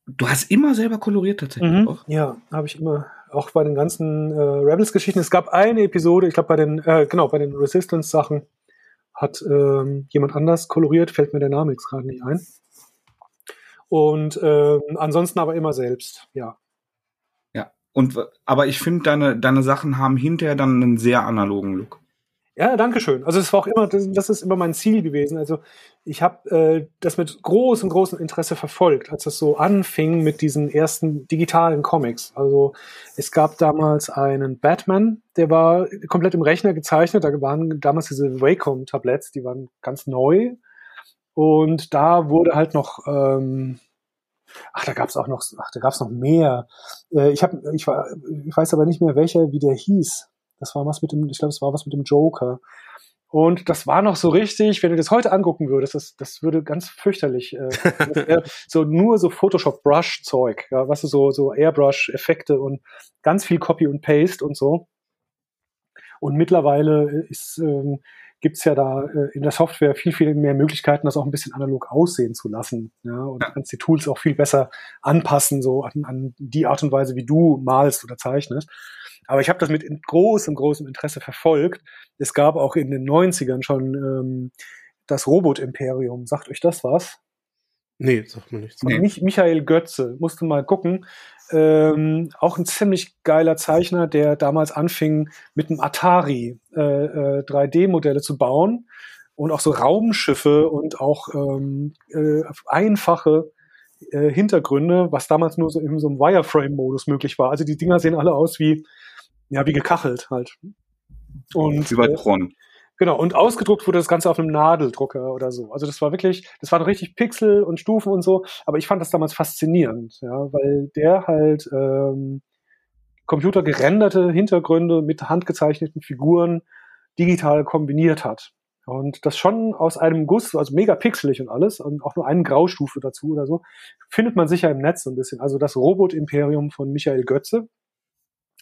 Du hast immer selber koloriert tatsächlich mhm. auch? Ja, habe ich immer auch bei den ganzen äh, Rebels-Geschichten. Es gab eine Episode, ich glaube bei den, äh, genau, bei den Resistance-Sachen hat ähm, jemand anders koloriert, fällt mir der Name jetzt gerade nicht ein. Und ähm, ansonsten aber immer selbst, ja. Ja, und aber ich finde, deine, deine Sachen haben hinterher dann einen sehr analogen Look. Ja, danke schön. Also es war auch immer, das, das ist immer mein Ziel gewesen. Also ich habe äh, das mit großem, großem Interesse verfolgt, als es so anfing mit diesen ersten digitalen Comics. Also es gab damals einen Batman, der war komplett im Rechner gezeichnet. Da waren damals diese Wacom-Tabletts, die waren ganz neu. Und da wurde halt noch, ähm, ach, da gab es auch noch, ach, da gab es noch mehr. Äh, ich habe, ich, ich weiß aber nicht mehr welcher, wie der hieß. Das war was mit dem, ich glaube, es war was mit dem Joker. Und das war noch so richtig, wenn du das heute angucken würdest, das, das würde ganz fürchterlich, äh, so nur so Photoshop-Brush-Zeug, ja, was weißt du, so, so Airbrush-Effekte und ganz viel Copy und Paste und so. Und mittlerweile ist, ähm, gibt's ja da äh, in der Software viel, viel mehr Möglichkeiten, das auch ein bisschen analog aussehen zu lassen. Ja? Und du kannst die Tools auch viel besser anpassen, so an, an die Art und Weise, wie du malst oder zeichnest. Aber ich habe das mit großem, großem Interesse verfolgt. Es gab auch in den 90ern schon ähm, das Robot-Imperium. Sagt euch das was? Nee, sagt mir nichts. Nee. Mich, Michael Götze, musste mal gucken. Ähm, auch ein ziemlich geiler Zeichner, der damals anfing, mit einem Atari äh, äh, 3D-Modelle zu bauen und auch so Raumschiffe und auch ähm, äh, einfache äh, Hintergründe, was damals nur so in so einem Wireframe-Modus möglich war. Also die Dinger sehen alle aus wie ja, wie gekachelt halt. Und, Über Tron. Äh, genau, und ausgedruckt wurde das Ganze auf einem Nadeldrucker oder so. Also das war wirklich, das waren richtig Pixel und Stufen und so, aber ich fand das damals faszinierend, ja, weil der halt ähm, computergerenderte Hintergründe mit handgezeichneten Figuren digital kombiniert hat. Und das schon aus einem Guss, also mega pixelig und alles, und auch nur eine Graustufe dazu oder so, findet man sicher im Netz so ein bisschen. Also das Robot-Imperium von Michael Götze,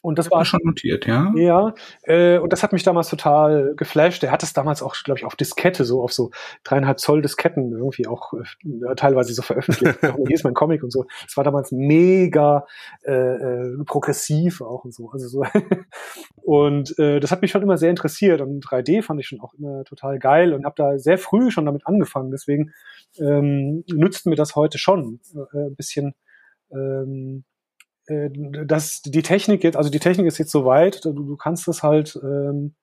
und das war schon notiert, ja. Ja, äh, und das hat mich damals total geflasht. Er hat es damals auch, glaube ich, auf Diskette, so auf so dreieinhalb Zoll Disketten irgendwie auch äh, teilweise so veröffentlicht. Hier ist mein Comic und so. Es war damals mega äh, äh, progressiv auch und so. Also so. und äh, das hat mich schon immer sehr interessiert. Und 3D fand ich schon auch immer total geil und habe da sehr früh schon damit angefangen. Deswegen ähm, nützt mir das heute schon äh, ein bisschen. Ähm, äh, dass die Technik jetzt, also die Technik ist jetzt so weit, du, du kannst das halt ähm,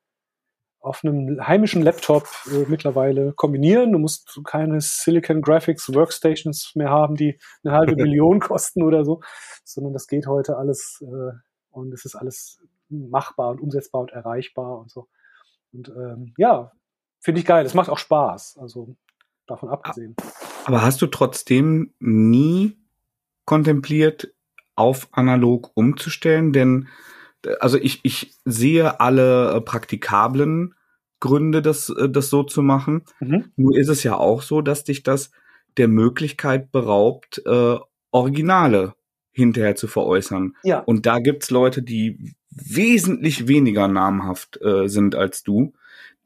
auf einem heimischen Laptop äh, mittlerweile kombinieren. Du musst keine Silicon Graphics Workstations mehr haben, die eine halbe Million kosten oder so, sondern das geht heute alles äh, und es ist alles machbar und umsetzbar und erreichbar und so. Und ähm, ja, finde ich geil. Es macht auch Spaß. Also davon abgesehen. Aber hast du trotzdem nie kontempliert, auf analog umzustellen? Denn also ich, ich sehe alle äh, praktikablen Gründe, das, äh, das so zu machen. Mhm. Nur ist es ja auch so, dass dich das der Möglichkeit beraubt, äh, Originale hinterher zu veräußern. Ja. Und da gibt's Leute, die wesentlich weniger namhaft äh, sind als du,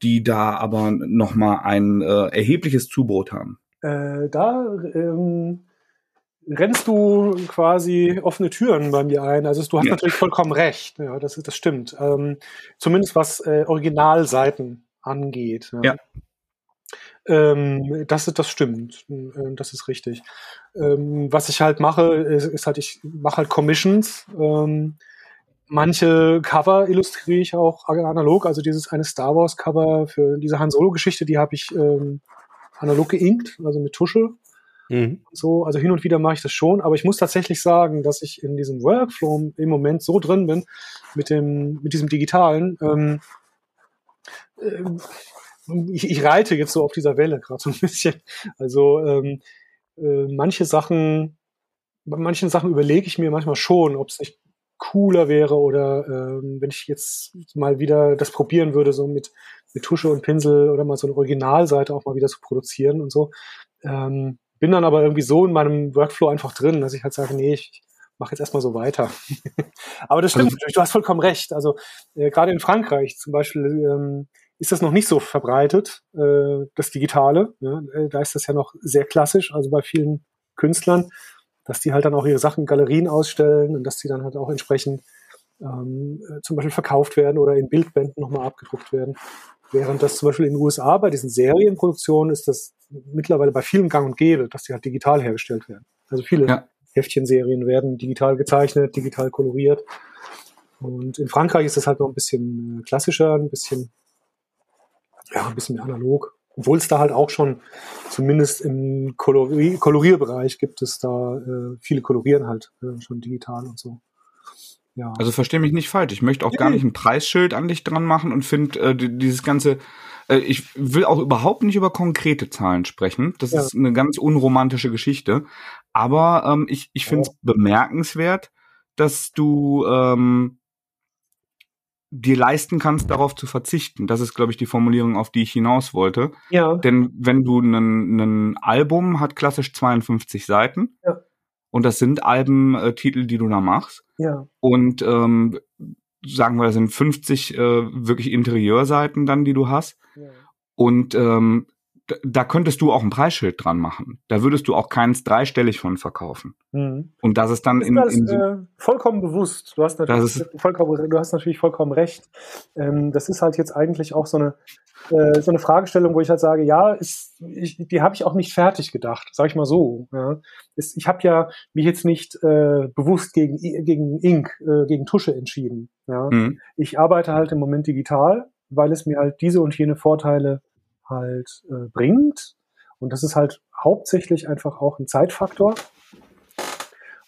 die da aber noch mal ein äh, erhebliches Zubrot haben. Äh, da ähm, rennst du quasi offene Türen bei mir ein. Also du hast ja. natürlich vollkommen recht. Ja, das, das stimmt. Ähm, zumindest was äh, Originalseiten angeht. Ja. ja. Ähm, das, das stimmt. Ähm, das ist richtig. Ähm, was ich halt mache, ist, ist halt, ich mache halt Commissions. Ähm, manche Cover illustriere ich auch analog. Also dieses eine Star Wars Cover für diese Han Solo Geschichte, die habe ich analog geinkt, also mit Tusche. Mhm. So, also hin und wieder mache ich das schon, aber ich muss tatsächlich sagen, dass ich in diesem Workflow im Moment so drin bin mit dem, mit diesem digitalen. Ähm, äh, ich, ich reite jetzt so auf dieser Welle gerade so ein bisschen. Also ähm, äh, manche Sachen, bei manchen Sachen überlege ich mir manchmal schon, ob es nicht cooler wäre oder ähm, wenn ich jetzt mal wieder das probieren würde, so mit, mit Tusche und Pinsel oder mal so eine Originalseite auch mal wieder zu produzieren und so. Ähm, bin dann aber irgendwie so in meinem Workflow einfach drin, dass ich halt sage, nee, ich mache jetzt erstmal so weiter. aber das stimmt also, natürlich, du hast vollkommen recht. Also äh, gerade in Frankreich zum Beispiel ähm, ist das noch nicht so verbreitet, äh, das Digitale. Ja? Äh, da ist das ja noch sehr klassisch, also bei vielen Künstlern, dass die halt dann auch ihre Sachen in Galerien ausstellen und dass die dann halt auch entsprechend ähm, äh, zum Beispiel verkauft werden oder in Bildbänden nochmal abgedruckt werden. Während das zum Beispiel in den USA bei diesen Serienproduktionen ist das mittlerweile bei vielen gang und gäbe, dass die halt digital hergestellt werden. Also viele ja. Heftchenserien werden digital gezeichnet, digital koloriert. Und in Frankreich ist das halt noch ein bisschen äh, klassischer, ein bisschen, ja, ein bisschen mehr analog. Obwohl es da halt auch schon, zumindest im Kolori Kolorierbereich gibt es da, äh, viele kolorieren halt äh, schon digital und so. Ja. Also verstehe mich nicht falsch. Ich möchte auch nee. gar nicht ein Preisschild an dich dran machen und finde äh, dieses ganze. Äh, ich will auch überhaupt nicht über konkrete Zahlen sprechen. Das ja. ist eine ganz unromantische Geschichte. Aber ähm, ich, ich finde es ja. bemerkenswert, dass du ähm, dir leisten kannst, darauf zu verzichten. Das ist, glaube ich, die Formulierung, auf die ich hinaus wollte. Ja. Denn wenn du ein Album hat klassisch 52 Seiten Ja. Und das sind Albentitel, die du da machst Ja. und ähm, sagen wir, das sind 50 äh, wirklich Interieurseiten dann, die du hast ja. und ähm, da, könntest du auch ein Preisschild dran machen. Da würdest du auch keins dreistellig von verkaufen. Mhm. Und das ist dann Das in, ist in alles, äh, vollkommen bewusst. Du hast natürlich Das vollkommen, du hast natürlich vollkommen recht. Ähm, das ist halt jetzt eigentlich auch so eine äh, so eine Fragestellung, wo ich halt sage, ja, ist, ich, die habe ich auch nicht fertig gedacht, sage ich mal so. Ja. Ist, ich habe ja mich jetzt nicht äh, bewusst gegen gegen Ink, äh, gegen Tusche entschieden. Ja. Mhm. Ich arbeite halt im Moment digital, weil es mir halt diese und jene Vorteile halt äh, bringt. Und das ist halt hauptsächlich einfach auch ein Zeitfaktor.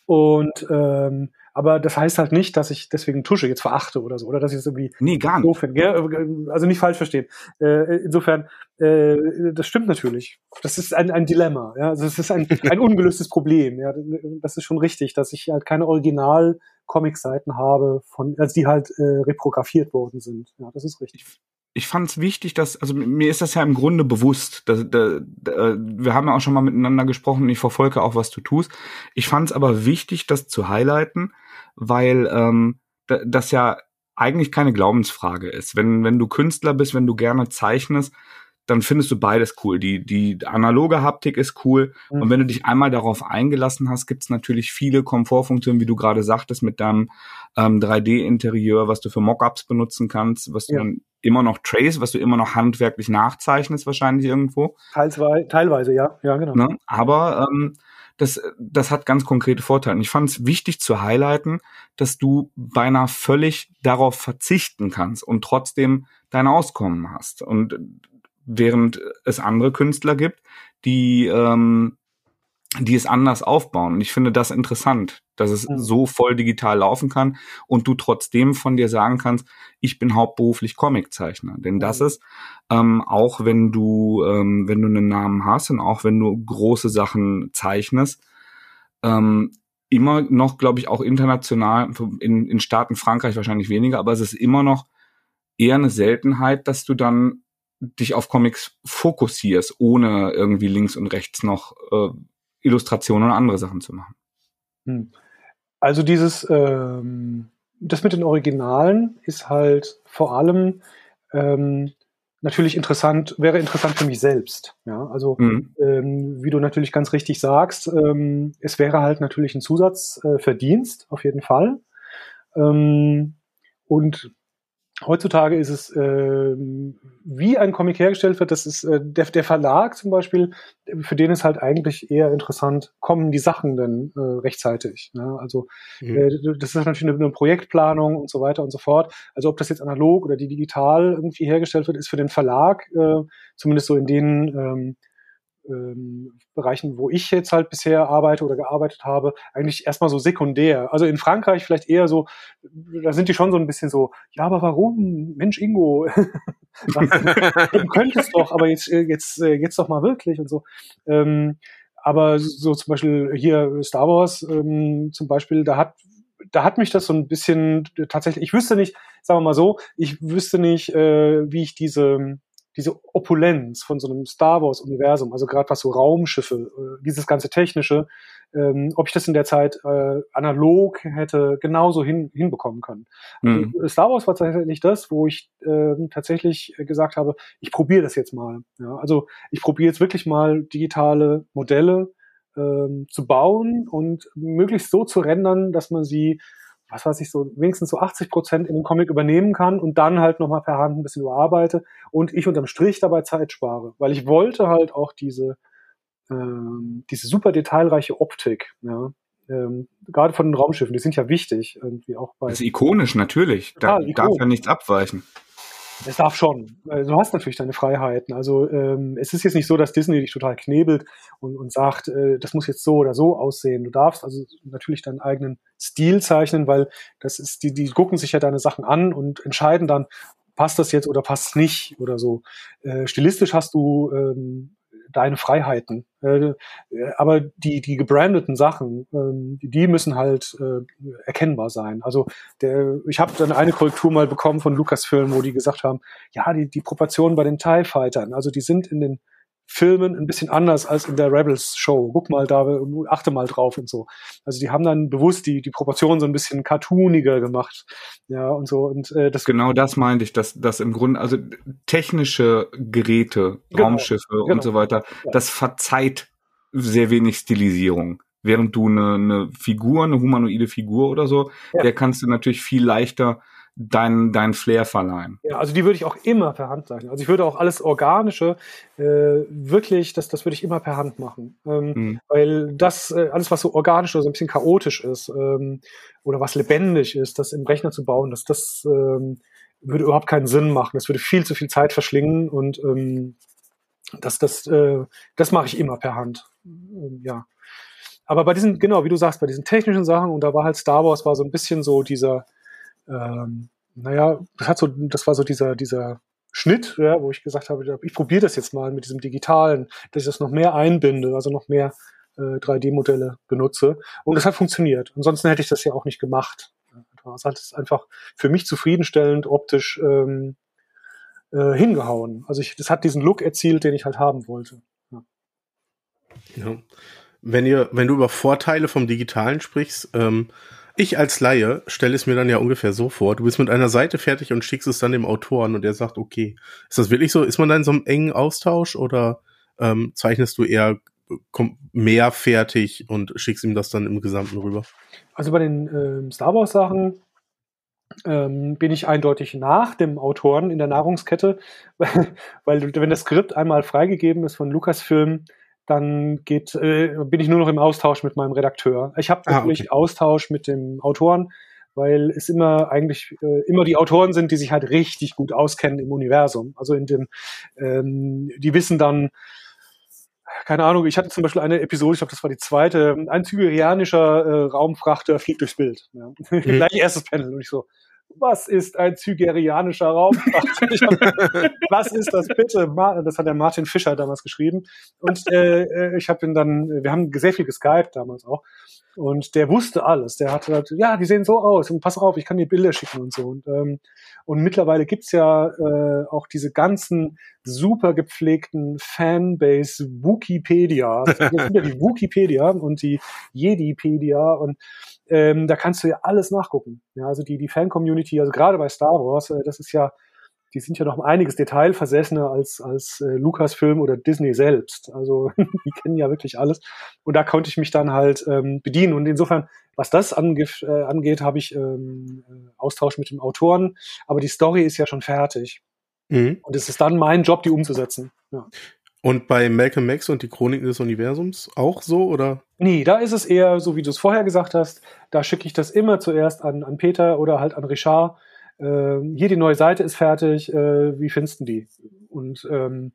Und ähm, aber das heißt halt nicht, dass ich deswegen Tusche jetzt verachte oder so, oder dass ich es irgendwie Nee, gar nicht. doof finde. gell? Also nicht falsch verstehen. Äh, insofern, äh, das stimmt natürlich. Das ist ein, ein Dilemma. Ja? Also es ist ein, ein ungelöstes Problem. Ja? Das ist schon richtig, dass ich halt keine Original-Comic-Seiten habe, von, also die halt äh, reprografiert worden sind. Ja, das ist richtig. Ich fand es wichtig, dass, also mir ist das ja im Grunde bewusst. Dass, da, da, wir haben ja auch schon mal miteinander gesprochen und ich verfolge auch, was du tust. Ich fand es aber wichtig, das zu highlighten, weil ähm, da, das ja eigentlich keine Glaubensfrage ist. Wenn, wenn du Künstler bist, wenn du gerne zeichnest, dann findest du beides cool. Die, die analoge Haptik ist cool. Mhm. Und wenn du dich einmal darauf eingelassen hast, gibt's natürlich viele Komfortfunktionen, wie du gerade sagtest, mit deinem ähm, 3D-Interieur, was du für Mockups benutzen kannst, was du Ja. dann immer noch trace, was du immer noch handwerklich nachzeichnest, wahrscheinlich irgendwo. Teilsweise, teilweise, ja, ja, genau. Ne? Aber ähm, das, das hat ganz konkrete Vorteile. Und ich fand es wichtig zu highlighten, dass du beinahe völlig darauf verzichten kannst und trotzdem dein Auskommen hast. Und während es andere Künstler gibt, die, ähm, die es anders aufbauen. Und ich finde das interessant, dass es Mhm. so voll digital laufen kann und du trotzdem von dir sagen kannst, ich bin hauptberuflich Comiczeichner. Denn das Mhm. ist, ähm, auch wenn du, ähm, wenn du einen Namen hast und auch wenn du große Sachen zeichnest, ähm, immer noch, glaube ich, auch international, in, in Staaten Frankreich wahrscheinlich weniger, aber es ist immer noch eher eine Seltenheit, dass du dann dich auf Comics fokussierst, ohne irgendwie links und rechts noch äh, Illustrationen und andere Sachen zu machen. Hm. Also dieses, ähm, das mit den Originalen ist halt vor allem ähm, natürlich interessant, wäre interessant für mich selbst. Ja, also Mhm. ähm, wie du natürlich ganz richtig sagst, ähm, es wäre halt natürlich ein Zusatzverdienst, äh, auf jeden Fall. Ähm, und heutzutage ist es, ähm, wie ein Comic hergestellt wird, das ist äh, der, der Verlag zum Beispiel, für den ist halt eigentlich eher interessant, kommen die Sachen denn äh, rechtzeitig. Ne? Also Mhm. äh, das ist natürlich eine, eine Projektplanung und so weiter und so fort. Also ob das jetzt analog oder die digital irgendwie hergestellt wird, ist für den Verlag, äh, zumindest so in den ähm, ähm, Bereichen, wo ich jetzt halt bisher arbeite oder gearbeitet habe, eigentlich erstmal so sekundär. Also in Frankreich vielleicht eher so, da sind die schon so ein bisschen so, ja, aber warum? Mensch, Ingo, du könntest doch, aber jetzt, äh, jetzt, äh, jetzt doch mal wirklich und so. Ähm, aber so zum Beispiel hier Star Wars ähm, zum Beispiel, da hat da hat mich das so ein bisschen tatsächlich, ich wüsste nicht, sagen wir mal so, ich wüsste nicht, äh, wie ich diese diese Opulenz von so einem Star Wars Universum, also gerade was so Raumschiffe, äh, dieses ganze technische, ähm, ob ich das in der Zeit äh, analog hätte genauso hin, hinbekommen können. Mhm. Also, Star Wars war tatsächlich das, wo ich äh, tatsächlich gesagt habe, ich probiere das jetzt mal. Ja, also ich probiere jetzt wirklich mal digitale Modelle ähm, zu bauen und möglichst so zu rendern, dass man sie, was weiß ich, so wenigstens so 80 Prozent in den Comic übernehmen kann und dann halt nochmal per Hand ein bisschen überarbeite und ich unterm Strich dabei Zeit spare. Weil ich wollte halt auch diese, ähm, diese super detailreiche Optik, ja. Ähm, gerade von den Raumschiffen, die sind ja wichtig, irgendwie auch bei. Das ist ikonisch, natürlich. Da darf ja nichts abweichen. Es darf schon. Äh, Du hast natürlich deine Freiheiten. Also ähm, es ist jetzt nicht so, dass Disney dich total knebelt und, und sagt, äh, das muss jetzt so oder so aussehen. Du darfst also natürlich deinen eigenen Stil zeichnen, weil das ist, die, die gucken sich ja deine Sachen an und entscheiden dann, passt das jetzt oder passt es nicht oder so. Äh, stilistisch hast du ähm, deine Freiheiten. Äh, aber die, die gebrandeten Sachen, ähm, die müssen halt äh, erkennbar sein. Also der, ich habe dann eine Korrektur mal bekommen von Lucasfilm, wo die gesagt haben, ja, die, die Proportionen bei den TIE Fightern, also die sind in den Filmen ein bisschen anders als in der Rebels Show. Guck mal da, achte mal drauf und so. Also die haben dann bewusst die, die Proportionen so ein bisschen cartooniger gemacht. Ja, und so. Und äh, das genau das meinte ich, dass, dass im Grunde, also technische Geräte, genau, Raumschiffe genau. und so weiter, ja. das verzeiht sehr wenig Stilisierung. Während du eine, eine Figur, eine humanoide Figur oder so, ja. der kannst du natürlich viel leichter dein, dein Flair verleihen. Ja, also die würde ich auch immer per Hand zeichnen. Also ich würde auch alles Organische äh, wirklich, das, das würde ich immer per Hand machen. Ähm, mhm. Weil das, äh, alles was so organisch oder so ein bisschen chaotisch ist ähm, oder was lebendig ist, das im Rechner zu bauen, das, das ähm, würde überhaupt keinen Sinn machen. Das würde viel zu viel Zeit verschlingen und ähm, das, das, äh, das mache ich immer per Hand. Ähm, ja. Aber bei diesen, genau, wie du sagst, bei diesen technischen Sachen, und da war halt Star Wars war so ein bisschen so dieser, ähm, naja, das hat so, das war so dieser, dieser Schnitt, ja, wo ich gesagt habe, ich probiere das jetzt mal mit diesem Digitalen, dass ich das noch mehr einbinde, also noch mehr äh, 3D-Modelle benutze. Und das hat funktioniert. Ansonsten hätte ich das ja auch nicht gemacht. Es hat es einfach für mich zufriedenstellend optisch ähm, äh, hingehauen. Also ich, das hat diesen Look erzielt, den ich halt haben wollte. Ja. ja. Wenn ihr, wenn du über Vorteile vom Digitalen sprichst, ähm, ich als Laie stelle es mir dann ja ungefähr so vor, du bist mit einer Seite fertig und schickst es dann dem Autoren und der sagt, okay, ist das wirklich so? Ist man da in so einem engen Austausch oder ähm, zeichnest du eher mehr fertig und schickst ihm das dann im Gesamten rüber? Also bei den ähm, Star Wars Sachen ähm, bin ich eindeutig nach dem Autoren in der Nahrungskette, weil wenn das Skript einmal freigegeben ist von Lucasfilm, dann geht, äh, bin ich nur noch im Austausch mit meinem Redakteur. Ich habe natürlich ah, okay. Austausch mit dem Autoren, weil es immer eigentlich äh, immer die Autoren sind, die sich halt richtig gut auskennen im Universum. Also in dem, ähm, die wissen dann, keine Ahnung, ich hatte zum Beispiel eine Episode, ich glaube, das war die zweite, ein zyrianischer äh, Raumfrachter fliegt durchs Bild. Ja. Mhm. Gleich erstes Panel und ich so, was ist ein zygerianischer Raumfrachter? was ist das bitte? Das hat der Martin Fischer damals geschrieben. Und äh, äh ich habe ihn dann, wir haben sehr viel geskypt damals auch. Und der wusste alles. Der hatte halt, ja, die sehen so aus und pass auf, ich kann dir Bilder schicken und so. Und, ähm, und mittlerweile gibt's ja äh, auch diese ganzen super gepflegten Fanbase Wikipedia. Das sind ja die Wikipedia und die Jedipedia und ähm, da kannst du ja alles nachgucken. Ja, also die, die Fan-Community, also gerade bei Star Wars, äh, das ist ja die sind ja noch einiges detailversessener als, als äh, Lucasfilm oder Disney selbst. Also die kennen ja wirklich alles. Und da konnte ich mich dann halt ähm, bedienen. Und insofern, was das ange äh, angeht, habe ich ähm, äh, Austausch mit dem Autoren. Aber die Story ist ja schon fertig. Mhm. Und es ist dann mein Job, die umzusetzen. Ja. Und bei Malcolm X und die Chroniken des Universums auch so, oder? Nee, da ist es eher so, wie du es vorher gesagt hast. Da schicke ich das immer zuerst an, an Peter oder halt an Richard äh, hier die neue Seite ist fertig, äh, wie findest du die? Und ähm,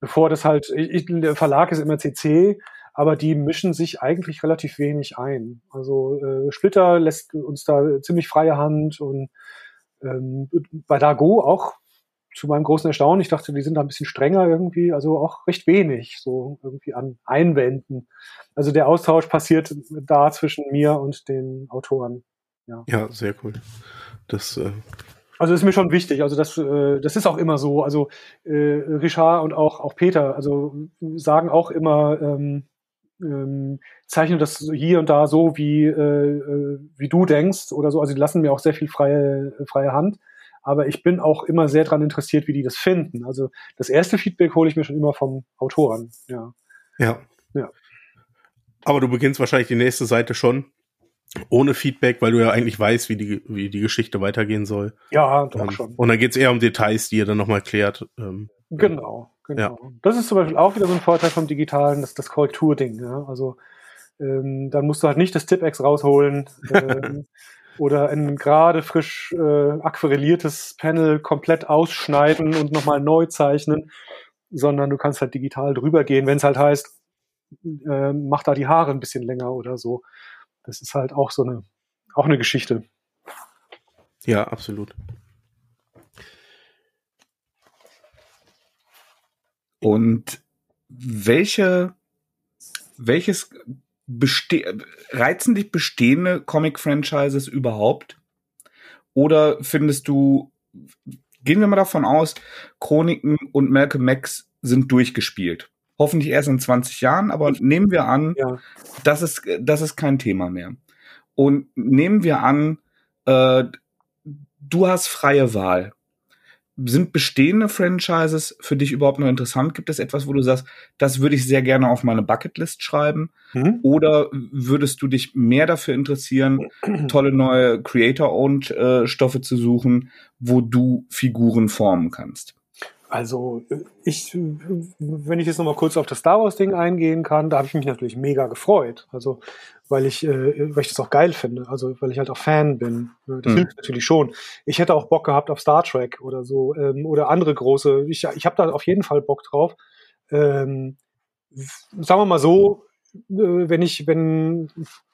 bevor das halt, ich, der Verlag ist immer CC, aber die mischen sich eigentlich relativ wenig ein. Also äh, Splitter lässt uns da ziemlich freie Hand und ähm, bei Dago auch zu meinem großen Erstaunen. Ich dachte, die sind da ein bisschen strenger irgendwie, also auch recht wenig so irgendwie an Einwänden. Also der Austausch passiert da zwischen mir und den Autoren. Ja, ja sehr cool. Das, äh also ist mir schon wichtig. Also das, äh, das ist auch immer so. Also äh, Richard und auch, auch Peter, also sagen auch immer, ähm, ähm, zeichne das hier und da so, wie, äh, äh, wie du denkst oder so. Also die lassen mir auch sehr viel freie, freie Hand. Aber ich bin auch immer sehr daran interessiert, wie die das finden. Also das erste Feedback hole ich mir schon immer vom Autoren. Ja. Ja. ja. Aber du beginnst wahrscheinlich die nächste Seite schon ohne Feedback, weil du ja eigentlich weißt, wie die, wie die Geschichte weitergehen soll. Ja, doch ähm, schon. Und dann geht's eher um Details, die ihr dann nochmal klärt. Ähm, genau, genau. Ja. Das ist zum Beispiel auch wieder so ein Vorteil vom Digitalen, das, das Korrekturding. Ja? Also ähm, dann musst du halt nicht das Tipex rausholen ähm, oder ein gerade frisch äh, aquarelliertes Panel komplett ausschneiden und nochmal neu zeichnen, sondern du kannst halt digital drüber gehen, wenn es halt heißt, äh, mach da die Haare ein bisschen länger oder so das ist halt auch so eine, auch eine Geschichte. Ja, absolut. Und welche, welches reizen dich bestehende Comic-Franchises überhaupt? Oder findest du, gehen wir mal davon aus, Chroniken und Malcolm Max sind durchgespielt? Hoffentlich erst in 20 Jahren, aber nehmen wir an, ja. das, ist, das ist kein Thema mehr. Und nehmen wir an, äh, du hast freie Wahl sind bestehende Franchises für dich überhaupt noch interessant? Gibt es etwas, wo du sagst, das würde ich sehr gerne auf meine Bucketlist schreiben? Mhm. Oder würdest du dich mehr dafür interessieren, tolle neue Creator-owned äh, Stoffe zu suchen, wo du Figuren formen kannst? Also ich, wenn ich jetzt nochmal kurz auf das Star Wars Ding eingehen kann, da habe ich mich natürlich mega gefreut. Also weil ich, äh, weil ich das auch geil finde. Also weil ich halt auch Fan bin. Das mhm. hilft natürlich schon. Ich hätte auch Bock gehabt auf Star Trek oder so ähm, oder andere große. Ich, ich habe da auf jeden Fall Bock drauf. Ähm, sagen wir mal so, äh, wenn ich, wenn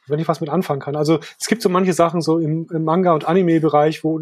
wenn ich was mit anfangen kann. Also es gibt so manche Sachen so im, im Manga- und Anime-Bereich, wo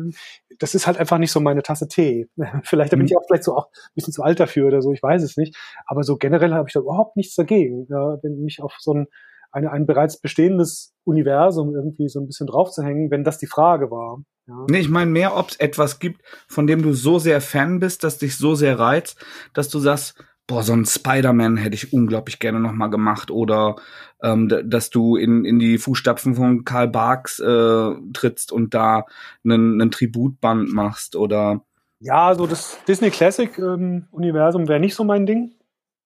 das ist halt einfach nicht so meine Tasse Tee. vielleicht da bin mhm. ich auch vielleicht so auch ein bisschen zu alt dafür oder so, ich weiß es nicht. Aber so generell habe ich da überhaupt nichts dagegen, ja, wenn mich auf so ein, eine, ein bereits bestehendes Universum irgendwie so ein bisschen draufzuhängen, wenn das die Frage war. Ja. Nee, ich meine mehr, ob es etwas gibt, von dem du so sehr Fan bist, dass dich so sehr reizt, dass du sagst, boah, so ein Spider-Man hätte ich unglaublich gerne noch mal gemacht oder ähm, dass du in, in die Fußstapfen von Karl Barks äh, trittst und da einen, einen Tributband machst oder ja, so das Disney Classic ähm, Universum wäre nicht so mein Ding.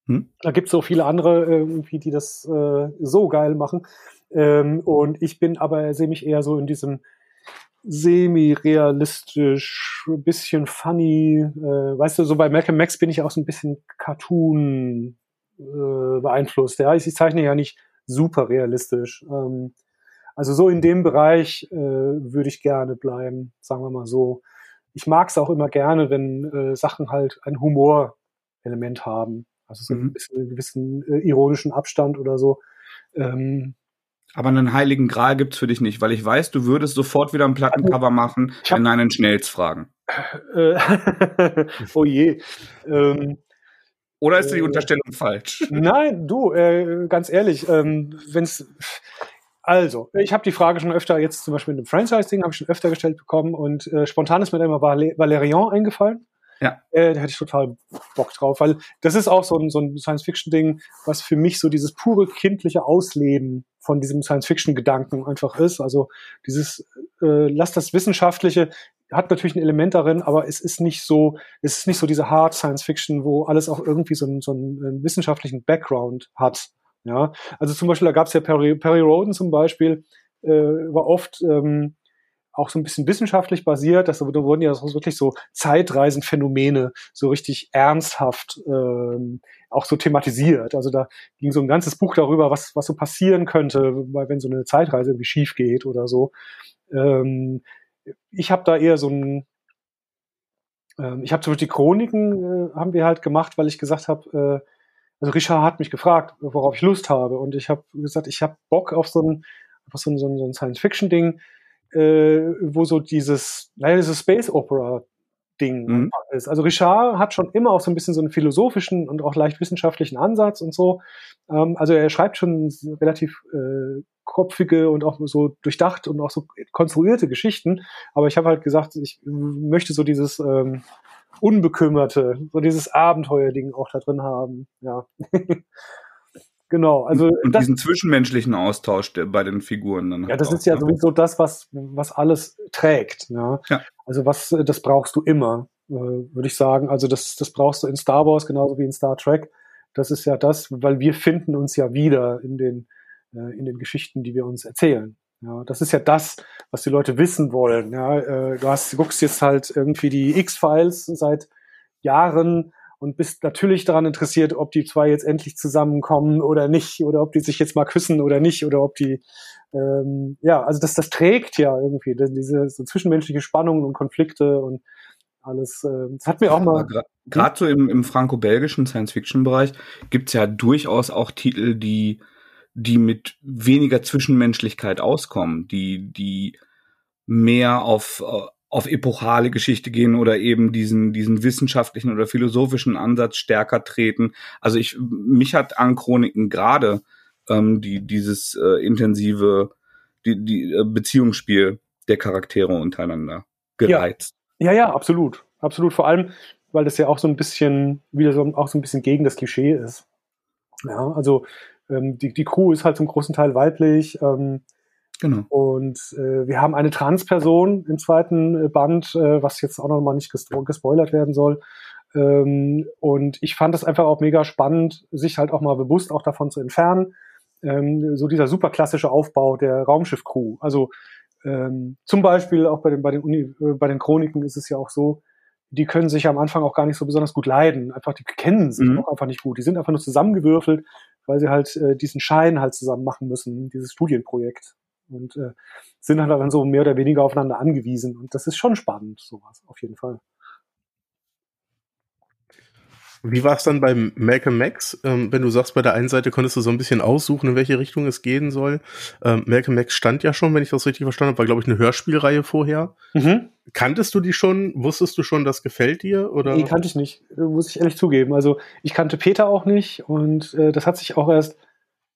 Hm? Da gibt es so viele andere äh, irgendwie, die das äh, so geil machen. Ähm, und ich bin aber sehe mich eher so in diesem semi-realistisch, bisschen funny. Äh, weißt du, so bei Malcolm Max bin ich auch so ein bisschen Cartoon äh, beeinflusst. Ja, ich, ich zeichne ja nicht super realistisch. Ähm, also so in dem Bereich äh, würde ich gerne bleiben, sagen wir mal so. Ich mag es auch immer gerne, wenn äh, Sachen halt ein Humorelement haben. Also so mhm. ein bisschen einen gewissen äh, ironischen Abstand oder so. Ähm, aber einen heiligen Gral gibt's für dich nicht, weil ich weiß, du würdest sofort wieder ein Plattencover machen, ich wenn einen Schnells fragen. Äh, oh je. Ähm, Oder ist die äh, Unterstellung falsch? Nein, du, äh, ganz ehrlich, ähm, wenn's also, ich habe die Frage schon öfter, jetzt zum Beispiel in dem Franchise-Ding, habe ich schon öfter gestellt bekommen und äh, spontan ist mir dann immer Valerian eingefallen. Ja. Äh, da hätte ich total Bock drauf, weil das ist auch so ein, so ein Science-Fiction-Ding, was für mich so dieses pure kindliche Ausleben von diesem Science-Fiction-Gedanken einfach ist. Also dieses, äh, lass das Wissenschaftliche, hat natürlich ein Element darin, aber es ist nicht so, es ist nicht so diese Hard Science Fiction, wo alles auch irgendwie so, einen, so einen wissenschaftlichen Background hat. Ja, also zum Beispiel, da gab es ja Perry, Perry Roden zum Beispiel, äh, war oft ähm, auch so ein bisschen wissenschaftlich basiert. Das, da wurden ja wirklich so Zeitreisenphänomene so richtig ernsthaft ähm, auch so thematisiert. Also da ging so ein ganzes Buch darüber, was, was so passieren könnte, wenn so eine Zeitreise irgendwie schief geht oder so. Ähm, ich habe da eher so ein ähm, ich habe zum Beispiel die Chroniken äh, haben wir halt gemacht, weil ich gesagt habe, äh, also Richard hat mich gefragt, worauf ich Lust habe und ich habe gesagt, ich habe Bock auf so ein, so ein, so ein Science-Fiction-Ding, äh, wo so dieses, naja, dieses Space Opera Ding mhm. ist. Also Richard hat schon immer auch so ein bisschen so einen philosophischen und auch leicht wissenschaftlichen Ansatz und so. Ähm, also er schreibt schon relativ äh, kopfige und auch so durchdacht und auch so konstruierte Geschichten. Aber ich habe halt gesagt, ich möchte so dieses ähm, Unbekümmerte, so dieses Abenteuerding auch da drin haben. Ja. Genau, also und das, diesen zwischenmenschlichen Austausch bei den Figuren dann. Ja, das ist ja ne? sowieso das, was was alles trägt. Ja? ja. Also was das brauchst du immer, äh, würde ich sagen. Also das das brauchst du in Star Wars genauso wie in Star Trek. Das ist ja das, weil wir finden uns ja wieder in den äh, in den Geschichten, die wir uns erzählen. Ja, das ist ja das, was die Leute wissen wollen. Ja, äh, du hast, du guckst jetzt halt irgendwie die X-Files seit Jahren und bist natürlich daran interessiert, ob die zwei jetzt endlich zusammenkommen oder nicht, oder ob die sich jetzt mal küssen oder nicht, oder ob die, ähm, ja, also das, das trägt ja irgendwie, diese so zwischenmenschliche Spannungen und Konflikte und alles. Äh, das hat mir auch mal. Gerade so im, im franco-belgischen Science-Fiction-Bereich gibt's ja durchaus auch Titel, die, die mit weniger Zwischenmenschlichkeit auskommen, die, die mehr auf, auf epochale Geschichte gehen oder eben diesen, diesen wissenschaftlichen oder philosophischen Ansatz stärker treten. Also ich, mich hat an Chroniken gerade ähm, die, dieses äh, intensive, die, die äh, Beziehungsspiel der Charaktere untereinander gereizt. Ja. ja, ja, absolut. Absolut. Vor allem, weil das ja auch so ein bisschen, wieder so, auch so ein bisschen gegen das Klischee ist. Ja, also ähm, die, die Crew ist halt zum großen Teil weiblich. Ähm, genau. Und äh, wir haben eine Transperson im zweiten äh, Band, äh, was jetzt auch noch mal nicht gespo gespoilert werden soll. Ähm, und ich fand das einfach auch mega spannend, sich halt auch mal bewusst auch davon zu entfernen. Ähm, so dieser super klassische Aufbau der Raumschiff-Crew. Also ähm, zum Beispiel auch bei den, bei den, Uni, äh, bei den Chroniken ist es ja auch so, die können sich am Anfang auch gar nicht so besonders gut leiden. Einfach, die kennen sich mhm. auch einfach nicht gut. Die sind einfach nur zusammengewürfelt, weil sie halt äh, diesen Schein halt zusammen machen müssen, dieses Studienprojekt. Und äh, sind halt dann so mehr oder weniger aufeinander angewiesen. Und das ist schon spannend, sowas, auf jeden Fall. Wie war es dann beim Malcolm Max? Ähm, wenn du sagst, bei der einen Seite konntest du so ein bisschen aussuchen, in welche Richtung es gehen soll. Ähm, Malcolm Max stand ja schon, wenn ich das richtig verstanden habe, war, glaube ich, eine Hörspielreihe vorher. Mhm. Kanntest du die schon? Wusstest du schon, das gefällt dir? Oder? Nee, kannte ich nicht, muss ich ehrlich zugeben. Also ich kannte Peter auch nicht und äh, das hat sich auch erst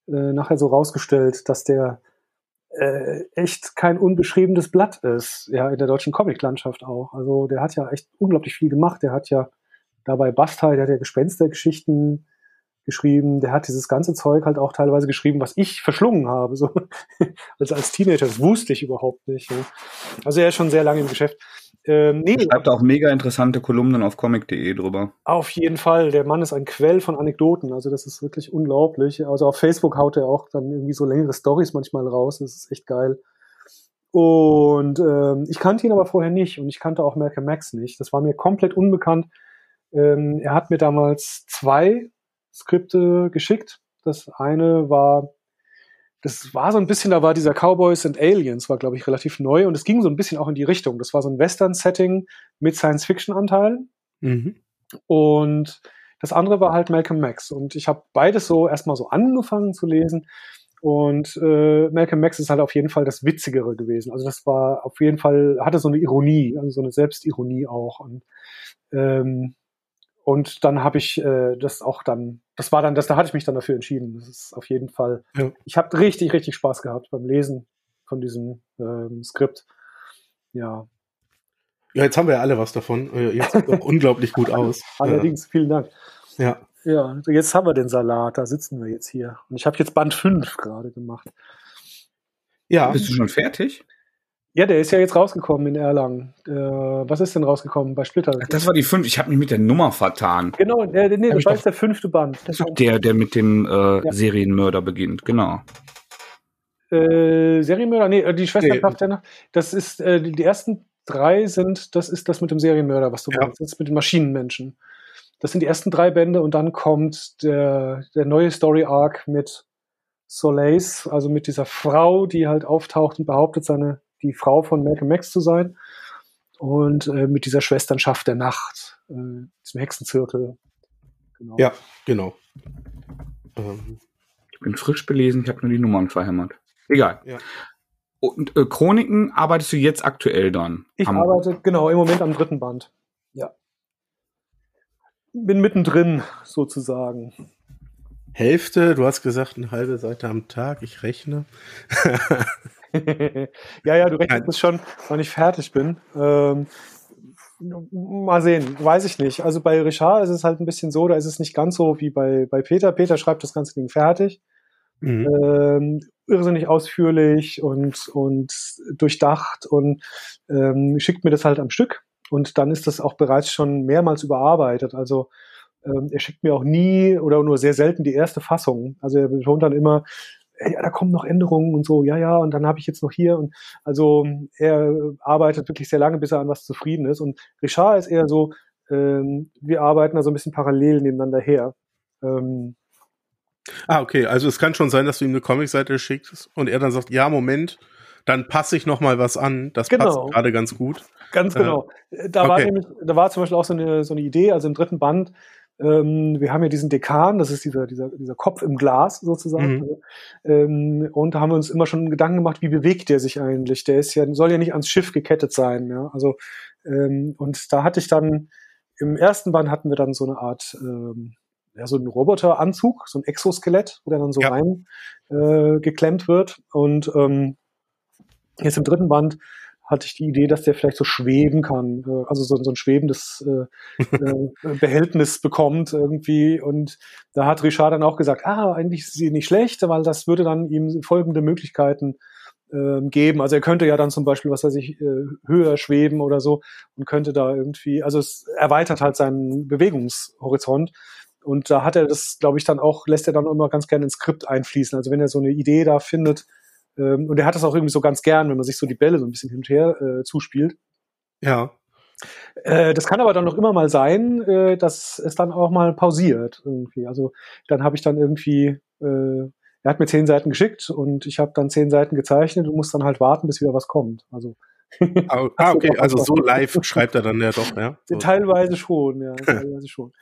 äh, nachher so rausgestellt, dass der äh, echt kein unbeschriebenes Blatt ist, ja, in der deutschen Comiclandschaft auch. Also der hat ja echt unglaublich viel gemacht. Der hat ja dabei Bastei, der hat ja Gespenstergeschichten geschrieben, der hat dieses ganze Zeug halt auch teilweise geschrieben, was ich verschlungen habe, so also als Teenager, das wusste ich überhaupt nicht. Ja. Also er ist schon sehr lange im Geschäft. Ähm, nee, er schreibt auch mega interessante Kolumnen auf comic.de drüber. Auf jeden Fall, der Mann ist ein Quell von Anekdoten, also das ist wirklich unglaublich. Also auf Facebook haut er auch dann irgendwie so längere Stories manchmal raus, das ist echt geil. Und ähm, ich kannte ihn aber vorher nicht und ich kannte auch Malcolm Max nicht. Das war mir komplett unbekannt. Ähm, er hat mir damals zwei Skripte geschickt. Das eine war, das war so ein bisschen, da war dieser Cowboys and Aliens, war glaube ich relativ neu und es ging so ein bisschen auch in die Richtung. Das war so ein Western-Setting mit Science-Fiction-Anteilen. Mhm. Und das andere war halt Malcolm Max. Und ich habe beides so erstmal so angefangen zu lesen. Und äh, Malcolm Max ist halt auf jeden Fall das Witzigere gewesen. Also das war auf jeden Fall, hatte so eine Ironie, also so eine Selbstironie auch. Und ähm, und dann habe ich äh, das auch dann, das war dann, das, da hatte ich mich dann dafür entschieden. Das ist auf jeden Fall. Ja. Ich habe richtig, richtig Spaß gehabt beim Lesen von diesem ähm, Skript. Ja. Ja, jetzt haben wir ja alle was davon. Äh, jetzt sieht auch unglaublich gut aus. Allerdings, vielen Dank. Ja. Ja, jetzt haben wir den Salat, da sitzen wir jetzt hier. Und ich habe jetzt Band 5 gerade gemacht. Ja. Bist du schon fertig? Ja, der ist ja jetzt rausgekommen in Erlangen. Äh, was ist denn rausgekommen bei Splitter? Ach, das war die fünf. Ich habe mich mit der Nummer vertan. Genau, äh, nee, das war jetzt der fünfte Band. der, der mit dem äh, ja. Serienmörder beginnt, genau. Äh, Serienmörder? Nee, die Schwesterkraft nee. der Nacht. Das ist, äh, die, ersten drei sind, das ist das mit dem Serienmörder, was du ja. meinst. Das ist mit den Maschinenmenschen. Das sind die ersten drei Bände und dann kommt der, der neue Story-Arc mit Soleils, also mit dieser Frau, die halt auftaucht und behauptet, seine die Frau von Malcolm Max zu sein. Und äh, mit dieser Schwesternschaft der Nacht, äh, diesem Hexenzirkel. Genau. Ja, genau. Ähm. Ich bin frisch belesen, ich habe nur die Nummern verhämmert. Egal. Ja. Und äh, Chroniken arbeitest du jetzt aktuell dann? Ich arbeite, genau, im Moment am dritten Band. Ja. Bin mittendrin, sozusagen. Hälfte, du hast gesagt, eine halbe Seite am Tag, ich rechne. ja, ja, du rechnest es schon, wann ich fertig bin. Ähm, mal sehen, weiß ich nicht. Also bei Richard ist es halt ein bisschen so, da ist es nicht ganz so wie bei, bei Peter. Peter schreibt das ganze Ding fertig. Mhm. Ähm, irrsinnig ausführlich und, und durchdacht und ähm, schickt mir das halt am Stück. Und dann ist das auch bereits schon mehrmals überarbeitet. Also ähm, er schickt mir auch nie oder nur sehr selten die erste Fassung. Also er betont dann immer, ja, da kommen noch Änderungen und so, ja, ja, und dann habe ich jetzt noch hier und also er arbeitet wirklich sehr lange, bis er an was zufrieden ist. Und Richard ist eher so, ähm, wir arbeiten also ein bisschen parallel nebeneinander her. Ähm, ah, okay, also es kann schon sein, dass du ihm eine Comicseite schickst und er dann sagt, ja, Moment, dann passe ich noch mal was an. Das genau. passt gerade ganz gut. Ganz genau. Äh, da okay. war nämlich, da war zum Beispiel auch so eine, so eine Idee, also im dritten Band Ähm, wir haben ja diesen Dekan, das ist dieser, dieser, dieser Kopf im Glas sozusagen. Mhm. Ähm, und da haben wir uns immer schon Gedanken gemacht, wie bewegt der sich eigentlich? Der ist ja, soll ja nicht ans Schiff gekettet sein. Ja? Also, ähm, und da hatte ich dann, im ersten Band hatten wir dann so eine Art, ähm, ja, so einen Roboteranzug, so ein Exoskelett, wo der dann so ja. rein äh, geklemmt wird. Und ähm, jetzt im dritten Band hatte ich die Idee, dass der vielleicht so schweben kann, äh, also so, so ein schwebendes äh, äh, Behältnis bekommt irgendwie. Und da hat Richard dann auch gesagt, ah, eigentlich ist sie nicht schlecht, weil das würde dann ihm folgende Möglichkeiten äh, geben. Also er könnte ja dann zum Beispiel, was weiß ich, höher schweben oder so und könnte da irgendwie, also es erweitert halt seinen Bewegungshorizont. Und da hat er das, glaube ich, dann auch, lässt er dann immer ganz gerne ins Skript einfließen. Also wenn er so eine Idee da findet, ähm, und er hat das auch irgendwie so ganz gern, wenn man sich so die Bälle so ein bisschen hin und her äh, zuspielt. Ja. Äh, das kann aber dann noch immer mal sein, äh, dass es dann auch mal pausiert irgendwie. Also dann habe ich dann irgendwie, äh, er hat mir zehn Seiten geschickt und ich habe dann zehn Seiten gezeichnet und muss dann halt warten, bis wieder was kommt. Also ah, ah okay, also so live schreibt er dann ja doch, ja. So. Teilweise schon, ja, teilweise schon.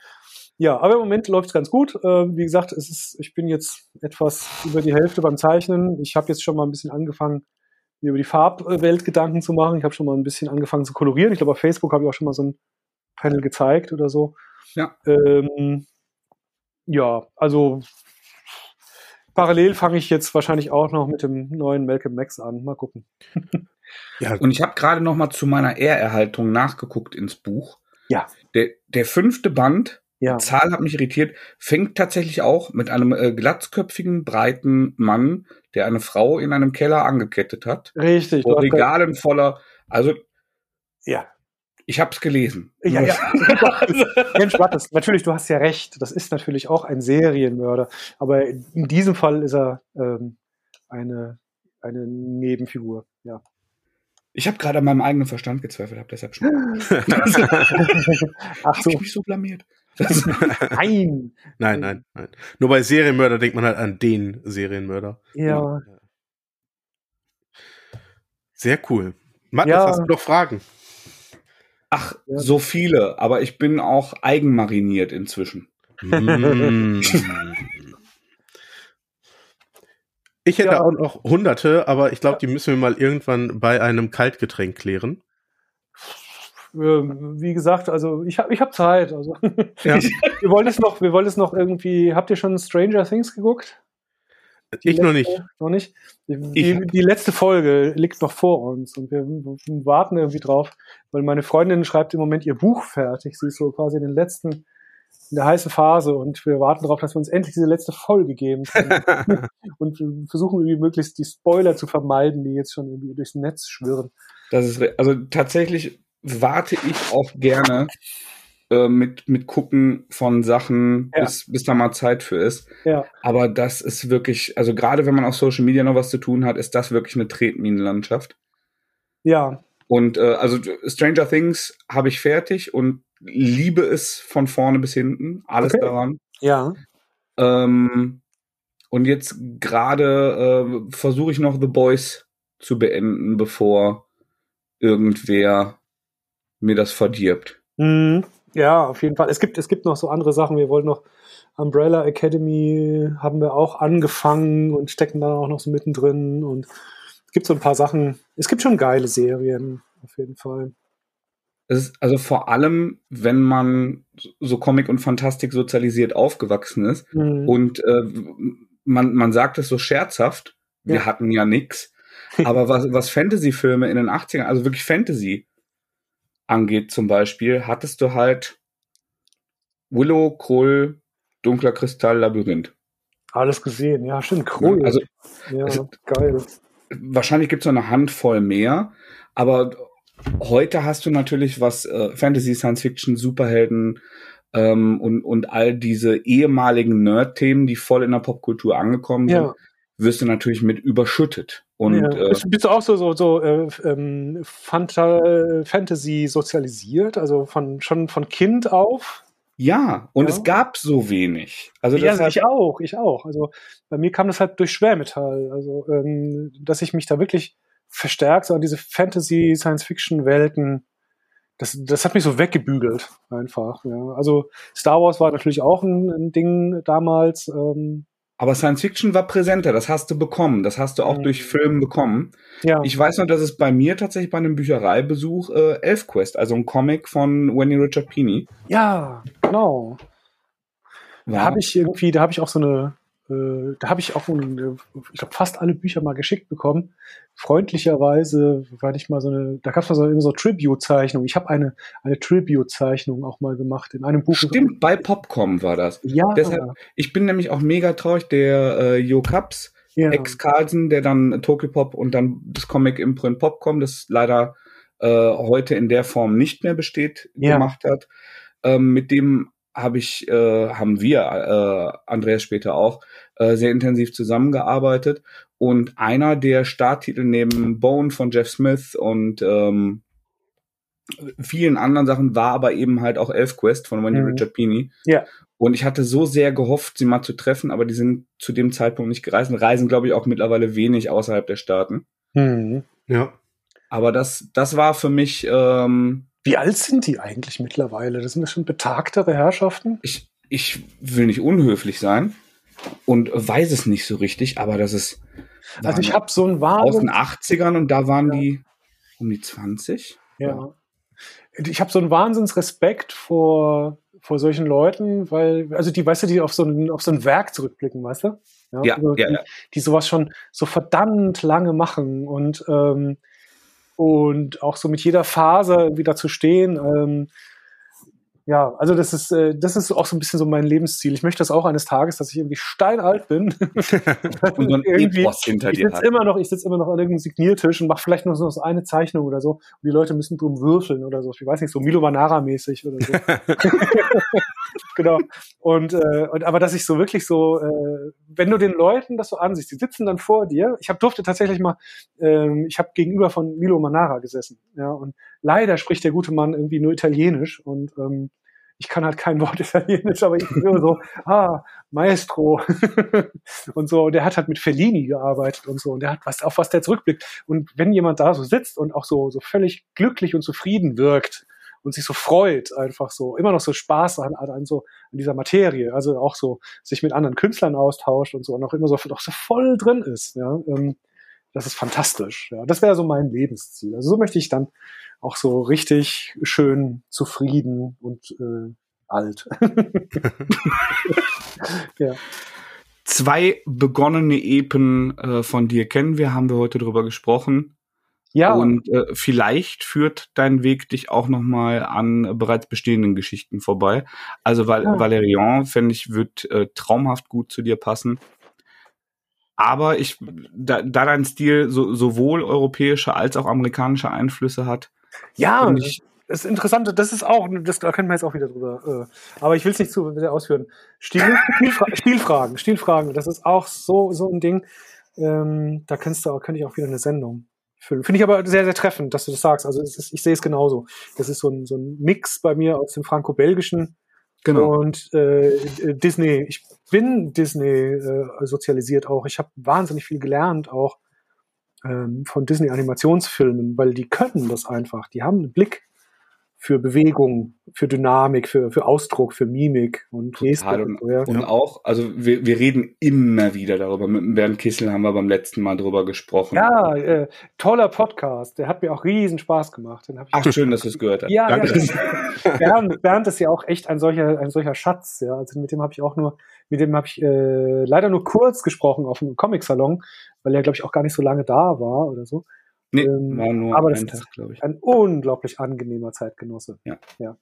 Ja, aber im Moment läuft es ganz gut. Äh, wie gesagt, es ist, ich bin jetzt etwas über die Hälfte beim Zeichnen. Ich habe jetzt schon mal ein bisschen angefangen, mir über die Farbwelt Gedanken zu machen. Ich habe schon mal ein bisschen angefangen zu kolorieren. Ich glaube, auf Facebook habe ich auch schon mal so ein Panel gezeigt oder so. Ja. Ähm, ja, also parallel fange ich jetzt wahrscheinlich auch noch mit dem neuen Malcolm Max an. Mal gucken. ja, und ich habe gerade noch mal zu meiner Ehrerhaltung nachgeguckt ins Buch. Ja. Der, der fünfte Band ja. Zahl hat mich irritiert. Fängt tatsächlich auch mit einem äh, glatzköpfigen, breiten Mann, der eine Frau in einem Keller angekettet hat. Richtig. Vor Regalen voller. Also. Ja. Ich habe es gelesen. Ja, ja. Mensch, Wattes, natürlich, du hast ja recht. Das ist natürlich auch ein Serienmörder. Aber in diesem Fall ist er ähm, eine, eine Nebenfigur. Ja. Ich habe gerade an meinem eigenen Verstand gezweifelt, habe deshalb schon. Ach so. Hab ich mich so blamiert. nein. Nein, nein, nein. Nur bei Serienmörder denkt man halt an den Serienmörder. Ja. Sehr cool. Matthias, ja. hast du noch Fragen? Ach, ja. so viele, aber ich bin auch eigenmariniert inzwischen. Mm. ich hätte ja. auch noch hunderte, aber ich glaube, die müssen wir mal irgendwann bei einem Kaltgetränk klären. Ähm, wie gesagt, also ich habe ich hab Zeit. Also ja. wir wollen es noch, wir wollen es noch irgendwie. Habt ihr schon Stranger Things geguckt? Die ich letzte, noch nicht. Noch nicht. Die, die, letzte Folge liegt noch vor uns und wir, warten irgendwie drauf, weil meine Freundin schreibt im Moment ihr Buch fertig. Sie ist so quasi in den letzten in der heißen Phase und wir warten darauf, dass wir uns endlich diese letzte Folge geben und versuchen irgendwie möglichst die Spoiler zu vermeiden, die jetzt schon irgendwie durchs Netz schwirren. Das ist also tatsächlich warte ich auch gerne äh, mit, mit Gucken von Sachen, ja. bis, bis da mal Zeit für ist. Ja. Aber das ist wirklich, also gerade wenn man auf Social Media noch was zu tun hat, ist das wirklich eine Tretminenlandschaft. Ja. Und äh, also Stranger Things habe ich fertig und liebe es von vorne bis hinten, alles okay. daran. Ja. Ähm, und jetzt gerade äh, versuche ich noch The Boys zu beenden, bevor irgendwer mir das verdirbt. Mhm. Ja, auf jeden Fall. Es gibt, es gibt noch so andere Sachen. Wir wollen noch Umbrella Academy haben wir auch angefangen und stecken da auch noch so mittendrin. Und es gibt so ein paar Sachen. Es gibt schon geile Serien, auf jeden Fall. Ist, also vor allem, wenn man so Comic und Fantastik sozialisiert aufgewachsen ist mhm. und äh, man, man sagt es so scherzhaft, wir ja. hatten ja nix. Aber was, was Fantasy-Filme in den 80ern, also wirklich Fantasy, angeht zum Beispiel, hattest du halt Willow, Krull, Dunkler Kristall, Labyrinth. Alles gesehen, ja, stimmt, Krull. Also, ja, geil. Wahrscheinlich gibt es noch eine Handvoll mehr, aber heute hast du natürlich was äh, Fantasy, Science Fiction, Superhelden ähm, und, und all diese ehemaligen Nerd-Themen, die voll in der Popkultur angekommen sind, ja. Wirst du natürlich mit überschüttet. Und, ja. äh, bist du auch so, so, so äh, ähm, Fanta Fantasy sozialisiert, also von, schon von Kind auf? Ja, und ja. es gab so wenig. Also ja, ich auch, ich auch. Also bei mir kam das halt durch Schwermetall. Also, ähm, dass ich mich da wirklich verstärkt so an diese Fantasy, Science-Fiction-Welten das, das hat mich so weggebügelt einfach. Ja. Also Star Wars war natürlich auch ein, ein Ding damals. Ähm, aber Science Fiction war präsenter, das hast du bekommen, das hast du auch mhm. durch Filme bekommen. Ja. Ich weiß noch, dass es bei mir tatsächlich bei einem Büchereibesuch äh, ElfQuest, also ein Comic von Wendy Richard Pini. Ja, genau. Da habe ich irgendwie, da habe ich auch so eine, äh, da habe ich auch, ein, ich glaube, fast alle Bücher mal geschickt bekommen. Freundlicherweise, weil ich mal so eine, da gab es mal so, immer so Tribute-Zeichnung. Ich habe eine, eine Tribute-Zeichnung auch mal gemacht in einem Buch. Stimmt, bei Popcom war das. Ja. Deshalb, ich bin nämlich auch mega traurig, der äh, Jo Kaps, ja. ex Carlsen, der dann Tokyo Pop und dann das Comic Imprint Popcom, das leider äh, heute in der Form nicht mehr besteht, ja. gemacht hat. Ähm, mit dem habe ich, äh, haben wir, äh, Andreas später auch, äh, sehr intensiv zusammengearbeitet. Und einer der Starttitel neben Bone von Jeff Smith und ähm, vielen anderen Sachen war aber eben halt auch ElfQuest von Wendy mhm. Richard Pini. Ja. Und ich hatte so sehr gehofft, sie mal zu treffen, aber die sind zu dem Zeitpunkt nicht gereist und reisen, glaube ich, auch mittlerweile wenig außerhalb der Staaten. Mhm. Ja. Aber das, das war für mich ähm, wie alt sind die eigentlich mittlerweile? Das sind ja schon betagtere Herrschaften. Ich, ich will nicht unhöflich sein und weiß es nicht so richtig, aber das ist. Also ich habe so ein Wahnsinn. Aus den 80ern und da waren ja. die um die 20. Ja. ja. Ich habe so einen Wahnsinnsrespekt vor, vor solchen Leuten, weil, also die, weißt du, die auf so ein, auf so ein Werk zurückblicken, weißt du? Ja, ja, also ja, die, die, sowas schon so verdammt lange machen und ähm, und auch so mit jeder Phase wieder zu stehen. Ähm, ja, also das ist, äh, das ist auch so ein bisschen so mein Lebensziel. Ich möchte das auch eines Tages, dass ich irgendwie steinalt bin. und dann irgendwie, hinter ich sitze immer noch, ich sitze immer noch an irgendeinem Signiertisch und mache vielleicht noch so eine Zeichnung oder so. Und die Leute müssen drum würfeln oder so. Ich weiß nicht, so Milo Manara-mäßig oder so. genau. Und, äh, und aber dass ich so wirklich so, äh, wenn du den Leuten das so ansiehst, die sitzen dann vor dir. Ich habe durfte tatsächlich mal, ähm, ich habe gegenüber von Milo Manara gesessen. Ja, und leider spricht der gute Mann irgendwie nur Italienisch und ähm, ich kann halt kein Wort Italienisch, aber ich bin nur so, ah, Maestro und so. Und der hat halt mit Fellini gearbeitet und so. Und der hat was, auf was der zurückblickt. Und wenn jemand da so sitzt und auch so, so völlig glücklich und zufrieden wirkt und sich so freut, einfach so, immer noch so Spaß an, an so, an dieser Materie, also auch so sich mit anderen Künstlern austauscht und so und auch immer so, auch so voll drin ist, ja, ähm, das ist fantastisch. Ja, das wäre so mein Lebensziel. Also so möchte ich dann auch so richtig schön zufrieden und äh, alt. ja. Zwei begonnene Epen äh, von dir kennen wir, haben wir heute drüber gesprochen. Ja. Und äh, vielleicht führt dein Weg dich auch noch mal an bereits bestehenden Geschichten vorbei. Also Val ja. Valerian, fände ich, wird äh, traumhaft gut zu dir passen. Aber ich, da, da dein Stil so, sowohl europäische als auch amerikanische Einflüsse hat, ja, ich, das Interessante, das ist auch, das, da können wir jetzt auch wieder drüber. Äh, aber ich will es nicht zu sehr ausführen. Stil, Stilfra Stilfragen, Stilfragen, das ist auch so, so ein Ding. Ähm, da kannst du auch, kann ich auch wieder eine Sendung füllen. Finde ich aber sehr, sehr treffend, dass du das sagst. Also ist, ich sehe es genauso. Das ist so ein, so ein Mix bei mir aus dem Franco-Belgischen genau. und äh, Disney. Ich bin Disney äh, sozialisiert auch. Ich habe wahnsinnig viel gelernt auch ähm, von Disney-Animationsfilmen, weil die können das einfach. Die haben einen Blick für Bewegung, für Dynamik, für, für Ausdruck, für Mimik und Total. Und, und, und auch, also wir, wir reden immer wieder darüber. Mit Bernd Kissel haben wir beim letzten Mal drüber gesprochen. Ja, äh, toller Podcast. Der hat mir auch riesen Spaß gemacht. Den Ach, schön, dass du es gehört hast. Ja, Danke. Ja, Bernd, Bernd ist ja auch echt ein solcher, ein solcher Schatz. Ja, also mit dem habe ich auch nur, mit dem habe ich äh, leider nur kurz gesprochen auf dem Comic-Salon, weil er, glaube ich, auch gar nicht so lange da war oder so. Nee, ähm, war nur aber das Tag, glaube ich. Ein unglaublich angenehmer Zeitgenosse. Ja. ja.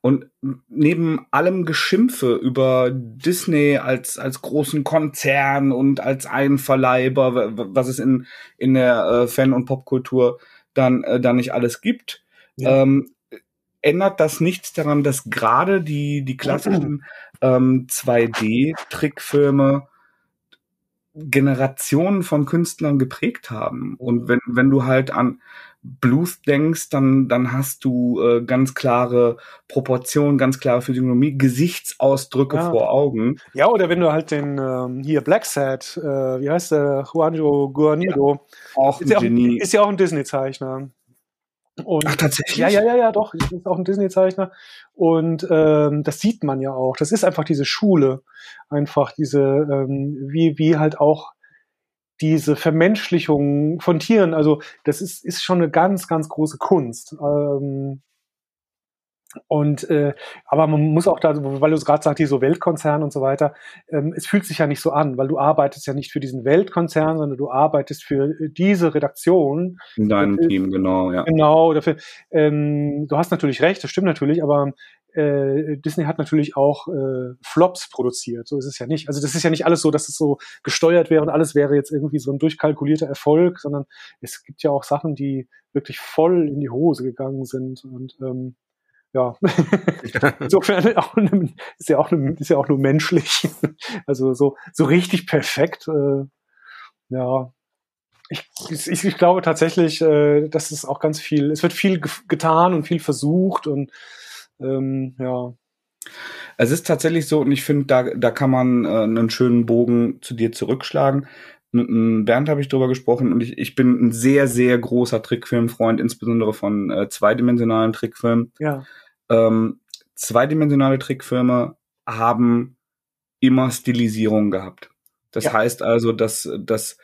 Und neben allem Geschimpfe über Disney als, als großen Konzern und als Einverleiber, was es in, in der äh, Fan- und Popkultur dann, äh, dann nicht alles gibt, ja. ähm, ändert das nichts daran, dass gerade die, die klassischen ähm, 2D-Trickfilme Generationen von Künstlern geprägt haben. Und wenn, wenn du halt an Blues denkst, dann, dann hast du äh, ganz klare Proportionen, ganz klare Physiognomie, Gesichtsausdrücke ja. vor Augen. Ja, oder wenn du halt den ähm, hier Black Sad, äh, wie heißt der, Juanjo Guarnido, ja, auch ist, ja auch, ist ja auch ein Disney-Zeichner. Und, Ach, tatsächlich? Ja, ja, ja, ja, doch. Ich bin auch ein Disney-Zeichner. Und ähm, das sieht man ja auch. Das ist einfach diese Schule. Einfach diese, ähm, wie, wie halt auch diese Vermenschlichung von Tieren. Also das ist, ist schon eine ganz, ganz große Kunst. Ähm, und äh, aber man muss auch da, weil du es gerade sagst, die so Weltkonzern und so weiter, ähm, es fühlt sich ja nicht so an, weil du arbeitest ja nicht für diesen Weltkonzern, sondern du arbeitest für äh, diese Redaktion. In deinem dafür, Team, genau, ja. Genau, dafür. Ähm, du hast natürlich recht, das stimmt natürlich, aber äh, Disney hat natürlich auch äh, Flops produziert. So ist es ja nicht. Also das ist ja nicht alles so, dass es so gesteuert wäre und alles wäre jetzt irgendwie so ein durchkalkulierter Erfolg, sondern es gibt ja auch Sachen, die wirklich voll in die Hose gegangen sind und ähm, ja, insofern auch ne, ist ja auch ne, ist ja auch nur menschlich. Also so so richtig perfekt. Äh, ja, ich, ich, ich glaube tatsächlich, äh, dass es auch ganz viel. Es wird viel getan und viel versucht und ähm, ja. Es ist tatsächlich so, und ich finde, da, da kann man äh, einen schönen Bogen zu dir zurückschlagen. Mit Bernd habe ich drüber gesprochen und ich, ich bin ein sehr, sehr großer Trickfilmfreund, insbesondere von äh, zweidimensionalen Trickfilmen. Ja ähm, zweidimensionale Trickfilme haben immer Stilisierung gehabt. Das ja. heißt also, dass, dass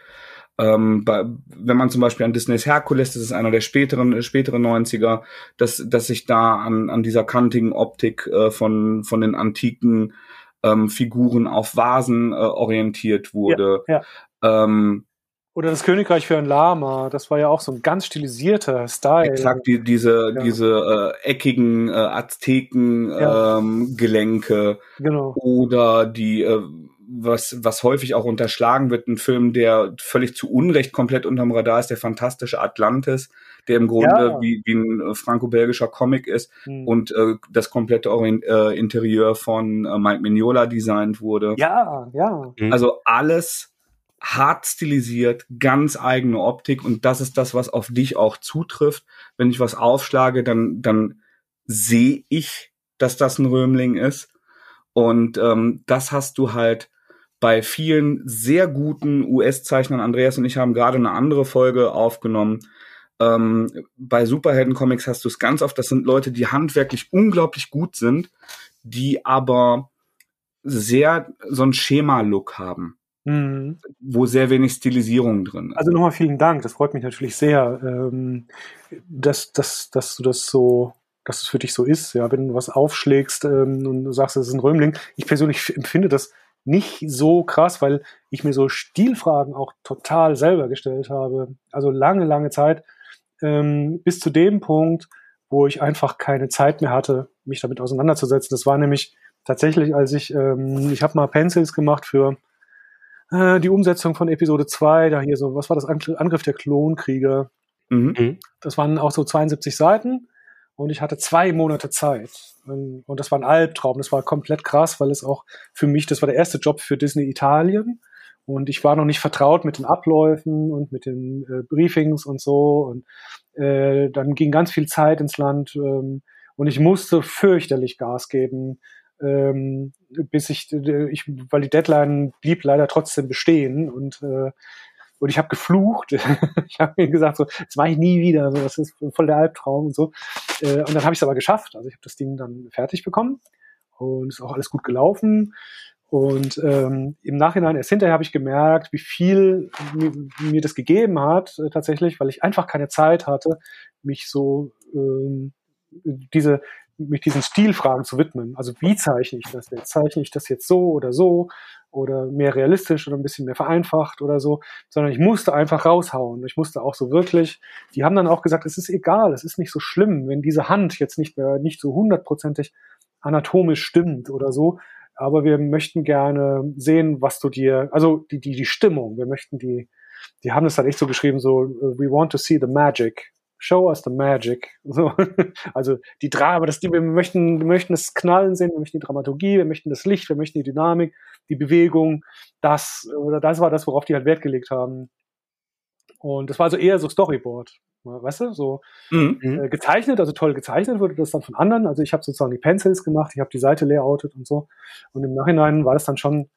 ähm, bei, wenn man zum Beispiel an Disneys Herkules, das ist einer der späteren, späteren 90er, dass, dass sich da an, an dieser kantigen Optik äh, von, von den antiken ähm, Figuren auf Vasen äh, orientiert wurde. Ja, ja. Ähm, oder das Königreich für ein Lama, das war ja auch so ein ganz stilisierter Style. Exakt, die, diese, ja. diese äh, eckigen äh, Azteken-Gelenke. Ja. Ähm, genau. Oder die, äh, was, was häufig auch unterschlagen wird, ein Film, der völlig zu Unrecht komplett unterm Radar ist, der fantastische Atlantis, der im Grunde ja. wie, wie ein äh, franco-belgischer Comic ist hm. und äh, das komplette Orient, äh, Interieur von äh, Mike Mignola designt wurde. Ja, ja. Also alles hart stilisiert, ganz eigene Optik und das ist das, was auf dich auch zutrifft. Wenn ich was aufschlage, dann, dann sehe ich, dass das ein Römling ist. Und ähm, das hast du halt bei vielen sehr guten US-Zeichnern. Andreas und ich haben gerade eine andere Folge aufgenommen. Ähm, bei Superhelden-Comics hast du es ganz oft. Das sind Leute, die handwerklich unglaublich gut sind, die aber sehr so ein Schema-Look haben. Mhm. wo sehr wenig Stilisierung drin ist. Also nochmal vielen Dank, das freut mich natürlich sehr, ähm, dass, dass, dass du das so, dass es für dich so ist. Ja, wenn du was aufschlägst ähm, und du sagst, es ist ein Römling. Ich persönlich empfinde das nicht so krass, weil ich mir so Stilfragen auch total selber gestellt habe. Also lange, lange Zeit, ähm, bis zu dem Punkt, wo ich einfach keine Zeit mehr hatte, mich damit auseinanderzusetzen. Das war nämlich tatsächlich, als ich, ähm, ich habe mal Pencils gemacht für äh, die Umsetzung von Episode 2, da hier so, was war das? Angriff der Klonkrieger. Mhm. mhm. Das waren auch so 72 Seiten und ich hatte zwei Monate Zeit. Und das war ein Albtraum. Das war komplett krass, weil es auch für mich, das war der erste Job für Disney Italien. Und ich war noch nicht vertraut mit den Abläufen und mit den äh, Briefings und so. Und äh, dann ging ganz viel Zeit ins Land. Ähm, und ich musste fürchterlich Gas geben ähm, bis ich, ich, weil die Deadline blieb leider trotzdem bestehen und äh, und ich habe geflucht. ich habe mir gesagt, so, das mache ich nie wieder, so, das ist voll der Albtraum und so. Äh, und dann habe ich es aber geschafft. Also ich habe das Ding dann fertig bekommen und ist auch alles gut gelaufen. Und ähm, im Nachhinein, erst hinterher habe ich gemerkt, wie viel mir, mir das gegeben hat, äh, tatsächlich, weil ich einfach keine Zeit hatte, mich so ähm, diese mich diesen Stilfragen zu widmen. Also wie zeichne ich das jetzt? Zeichne ich das jetzt so oder so oder mehr realistisch oder ein bisschen mehr vereinfacht oder so, sondern ich musste einfach raushauen. Ich musste auch so wirklich, die haben dann auch gesagt, es ist egal, es ist nicht so schlimm, wenn diese Hand jetzt nicht mehr, nicht so hundertprozentig anatomisch stimmt oder so, aber wir möchten gerne sehen, was du dir, also die, die, die Stimmung, wir möchten die, die haben es dann echt so geschrieben, so, we want to see the magic show us the magic. So. Also die Drama, das, die, wir möchten, wir möchten das Knallen sehen, wir möchten die Dramaturgie, wir möchten das Licht, wir möchten die Dynamik, die Bewegung, das, oder das war das, worauf die halt Wert gelegt haben. Und das war also eher so Storyboard, weißt du, so mhm. äh, gezeichnet, also toll gezeichnet wurde das dann von anderen. Also ich habe sozusagen die Pencils gemacht, ich habe die Seite layoutet und so. Und im Nachhinein war das dann schon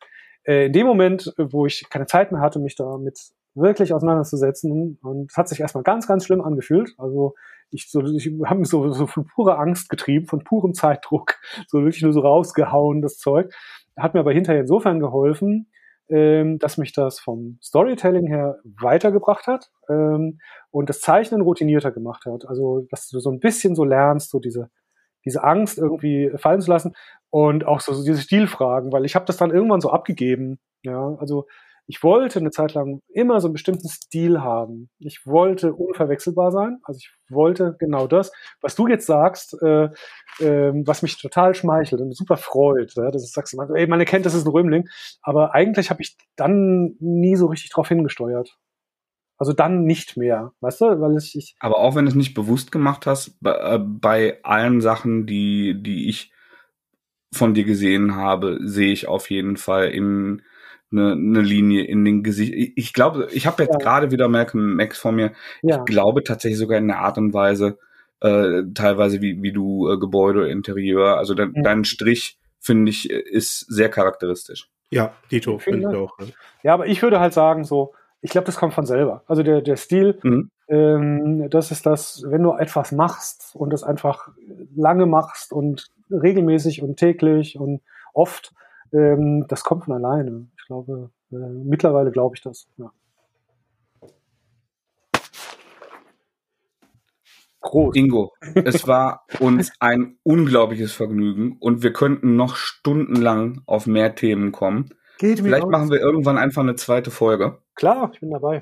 äh, in dem Moment, wo ich keine Zeit mehr hatte, mich damit wirklich auseinanderzusetzen. Und es hat sich erstmal ganz, ganz schlimm angefühlt. Also ich so, ich habe mich so, so von purer Angst getrieben, von purem Zeitdruck, so wirklich nur so rausgehauen, das Zeug. Hat mir aber hinterher insofern geholfen, ähm, dass mich das vom Storytelling her weitergebracht hat ähm, und das Zeichnen routinierter gemacht hat. Also, dass du so ein bisschen so lernst, so diese, diese Angst irgendwie fallen zu lassen und auch so, so diese Stilfragen, weil ich habe das dann irgendwann so abgegeben. Ja, also ich wollte eine Zeit lang immer so einen bestimmten Stil haben. Ich wollte unverwechselbar sein. Also ich wollte genau das, was du jetzt sagst, äh, äh, was mich total schmeichelt und super freut. Ja? Das sagst du, ey, man erkennt, das ist ein Römling. Aber eigentlich habe ich dann nie so richtig drauf hingesteuert. Also dann nicht mehr, weißt du, weil ich, ich Aber auch wenn du es nicht bewusst gemacht hast, bei, äh, bei allen Sachen, die die ich von dir gesehen habe, sehe ich auf jeden Fall in eine, eine Linie in den Gesicht. Ich, ich glaube, ich habe jetzt ja. gerade wieder Malcolm Max vor mir. Ja. Ich glaube tatsächlich sogar in der Art und Weise, äh, teilweise wie, wie du äh, Gebäude, Interieur, also de, ja. dein Strich, finde ich, ist sehr charakteristisch. Ja, Dito, finde ich auch. Ja, aber ich würde halt sagen, so, ich glaube, das kommt von selber. Also der, der Stil, mhm. ähm, das ist das, wenn du etwas machst und das einfach lange machst und regelmäßig und täglich und oft, ähm, das kommt von alleine. Ich glaube, äh, mittlerweile glaube ich das. Ja. Groß. Ingo, es war uns ein unglaubliches Vergnügen und wir könnten noch stundenlang auf mehr Themen kommen. Geht mir Vielleicht aus. machen wir irgendwann einfach eine zweite Folge. Klar, ich bin dabei.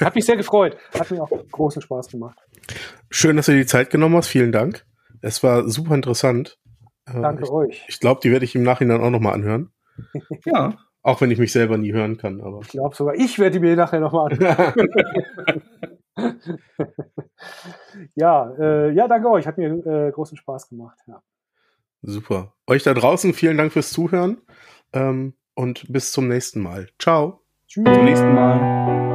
Hat mich sehr gefreut. Hat mir auch großen Spaß gemacht. Schön, dass du dir die Zeit genommen hast. Vielen Dank. Es war super interessant. Äh, Danke ich, euch. Ich glaube, die werde ich im Nachhinein auch nochmal anhören. ja. Auch wenn ich mich selber nie hören kann. Aber. Ich glaube sogar, ich werde die mir nachher nochmal anhören. ja, äh, ja, danke euch. Hat mir äh, großen Spaß gemacht. Ja. Super. Euch da draußen vielen Dank fürs Zuhören ähm, und bis zum nächsten Mal. Ciao. Tschüss. Zum nächsten Mal.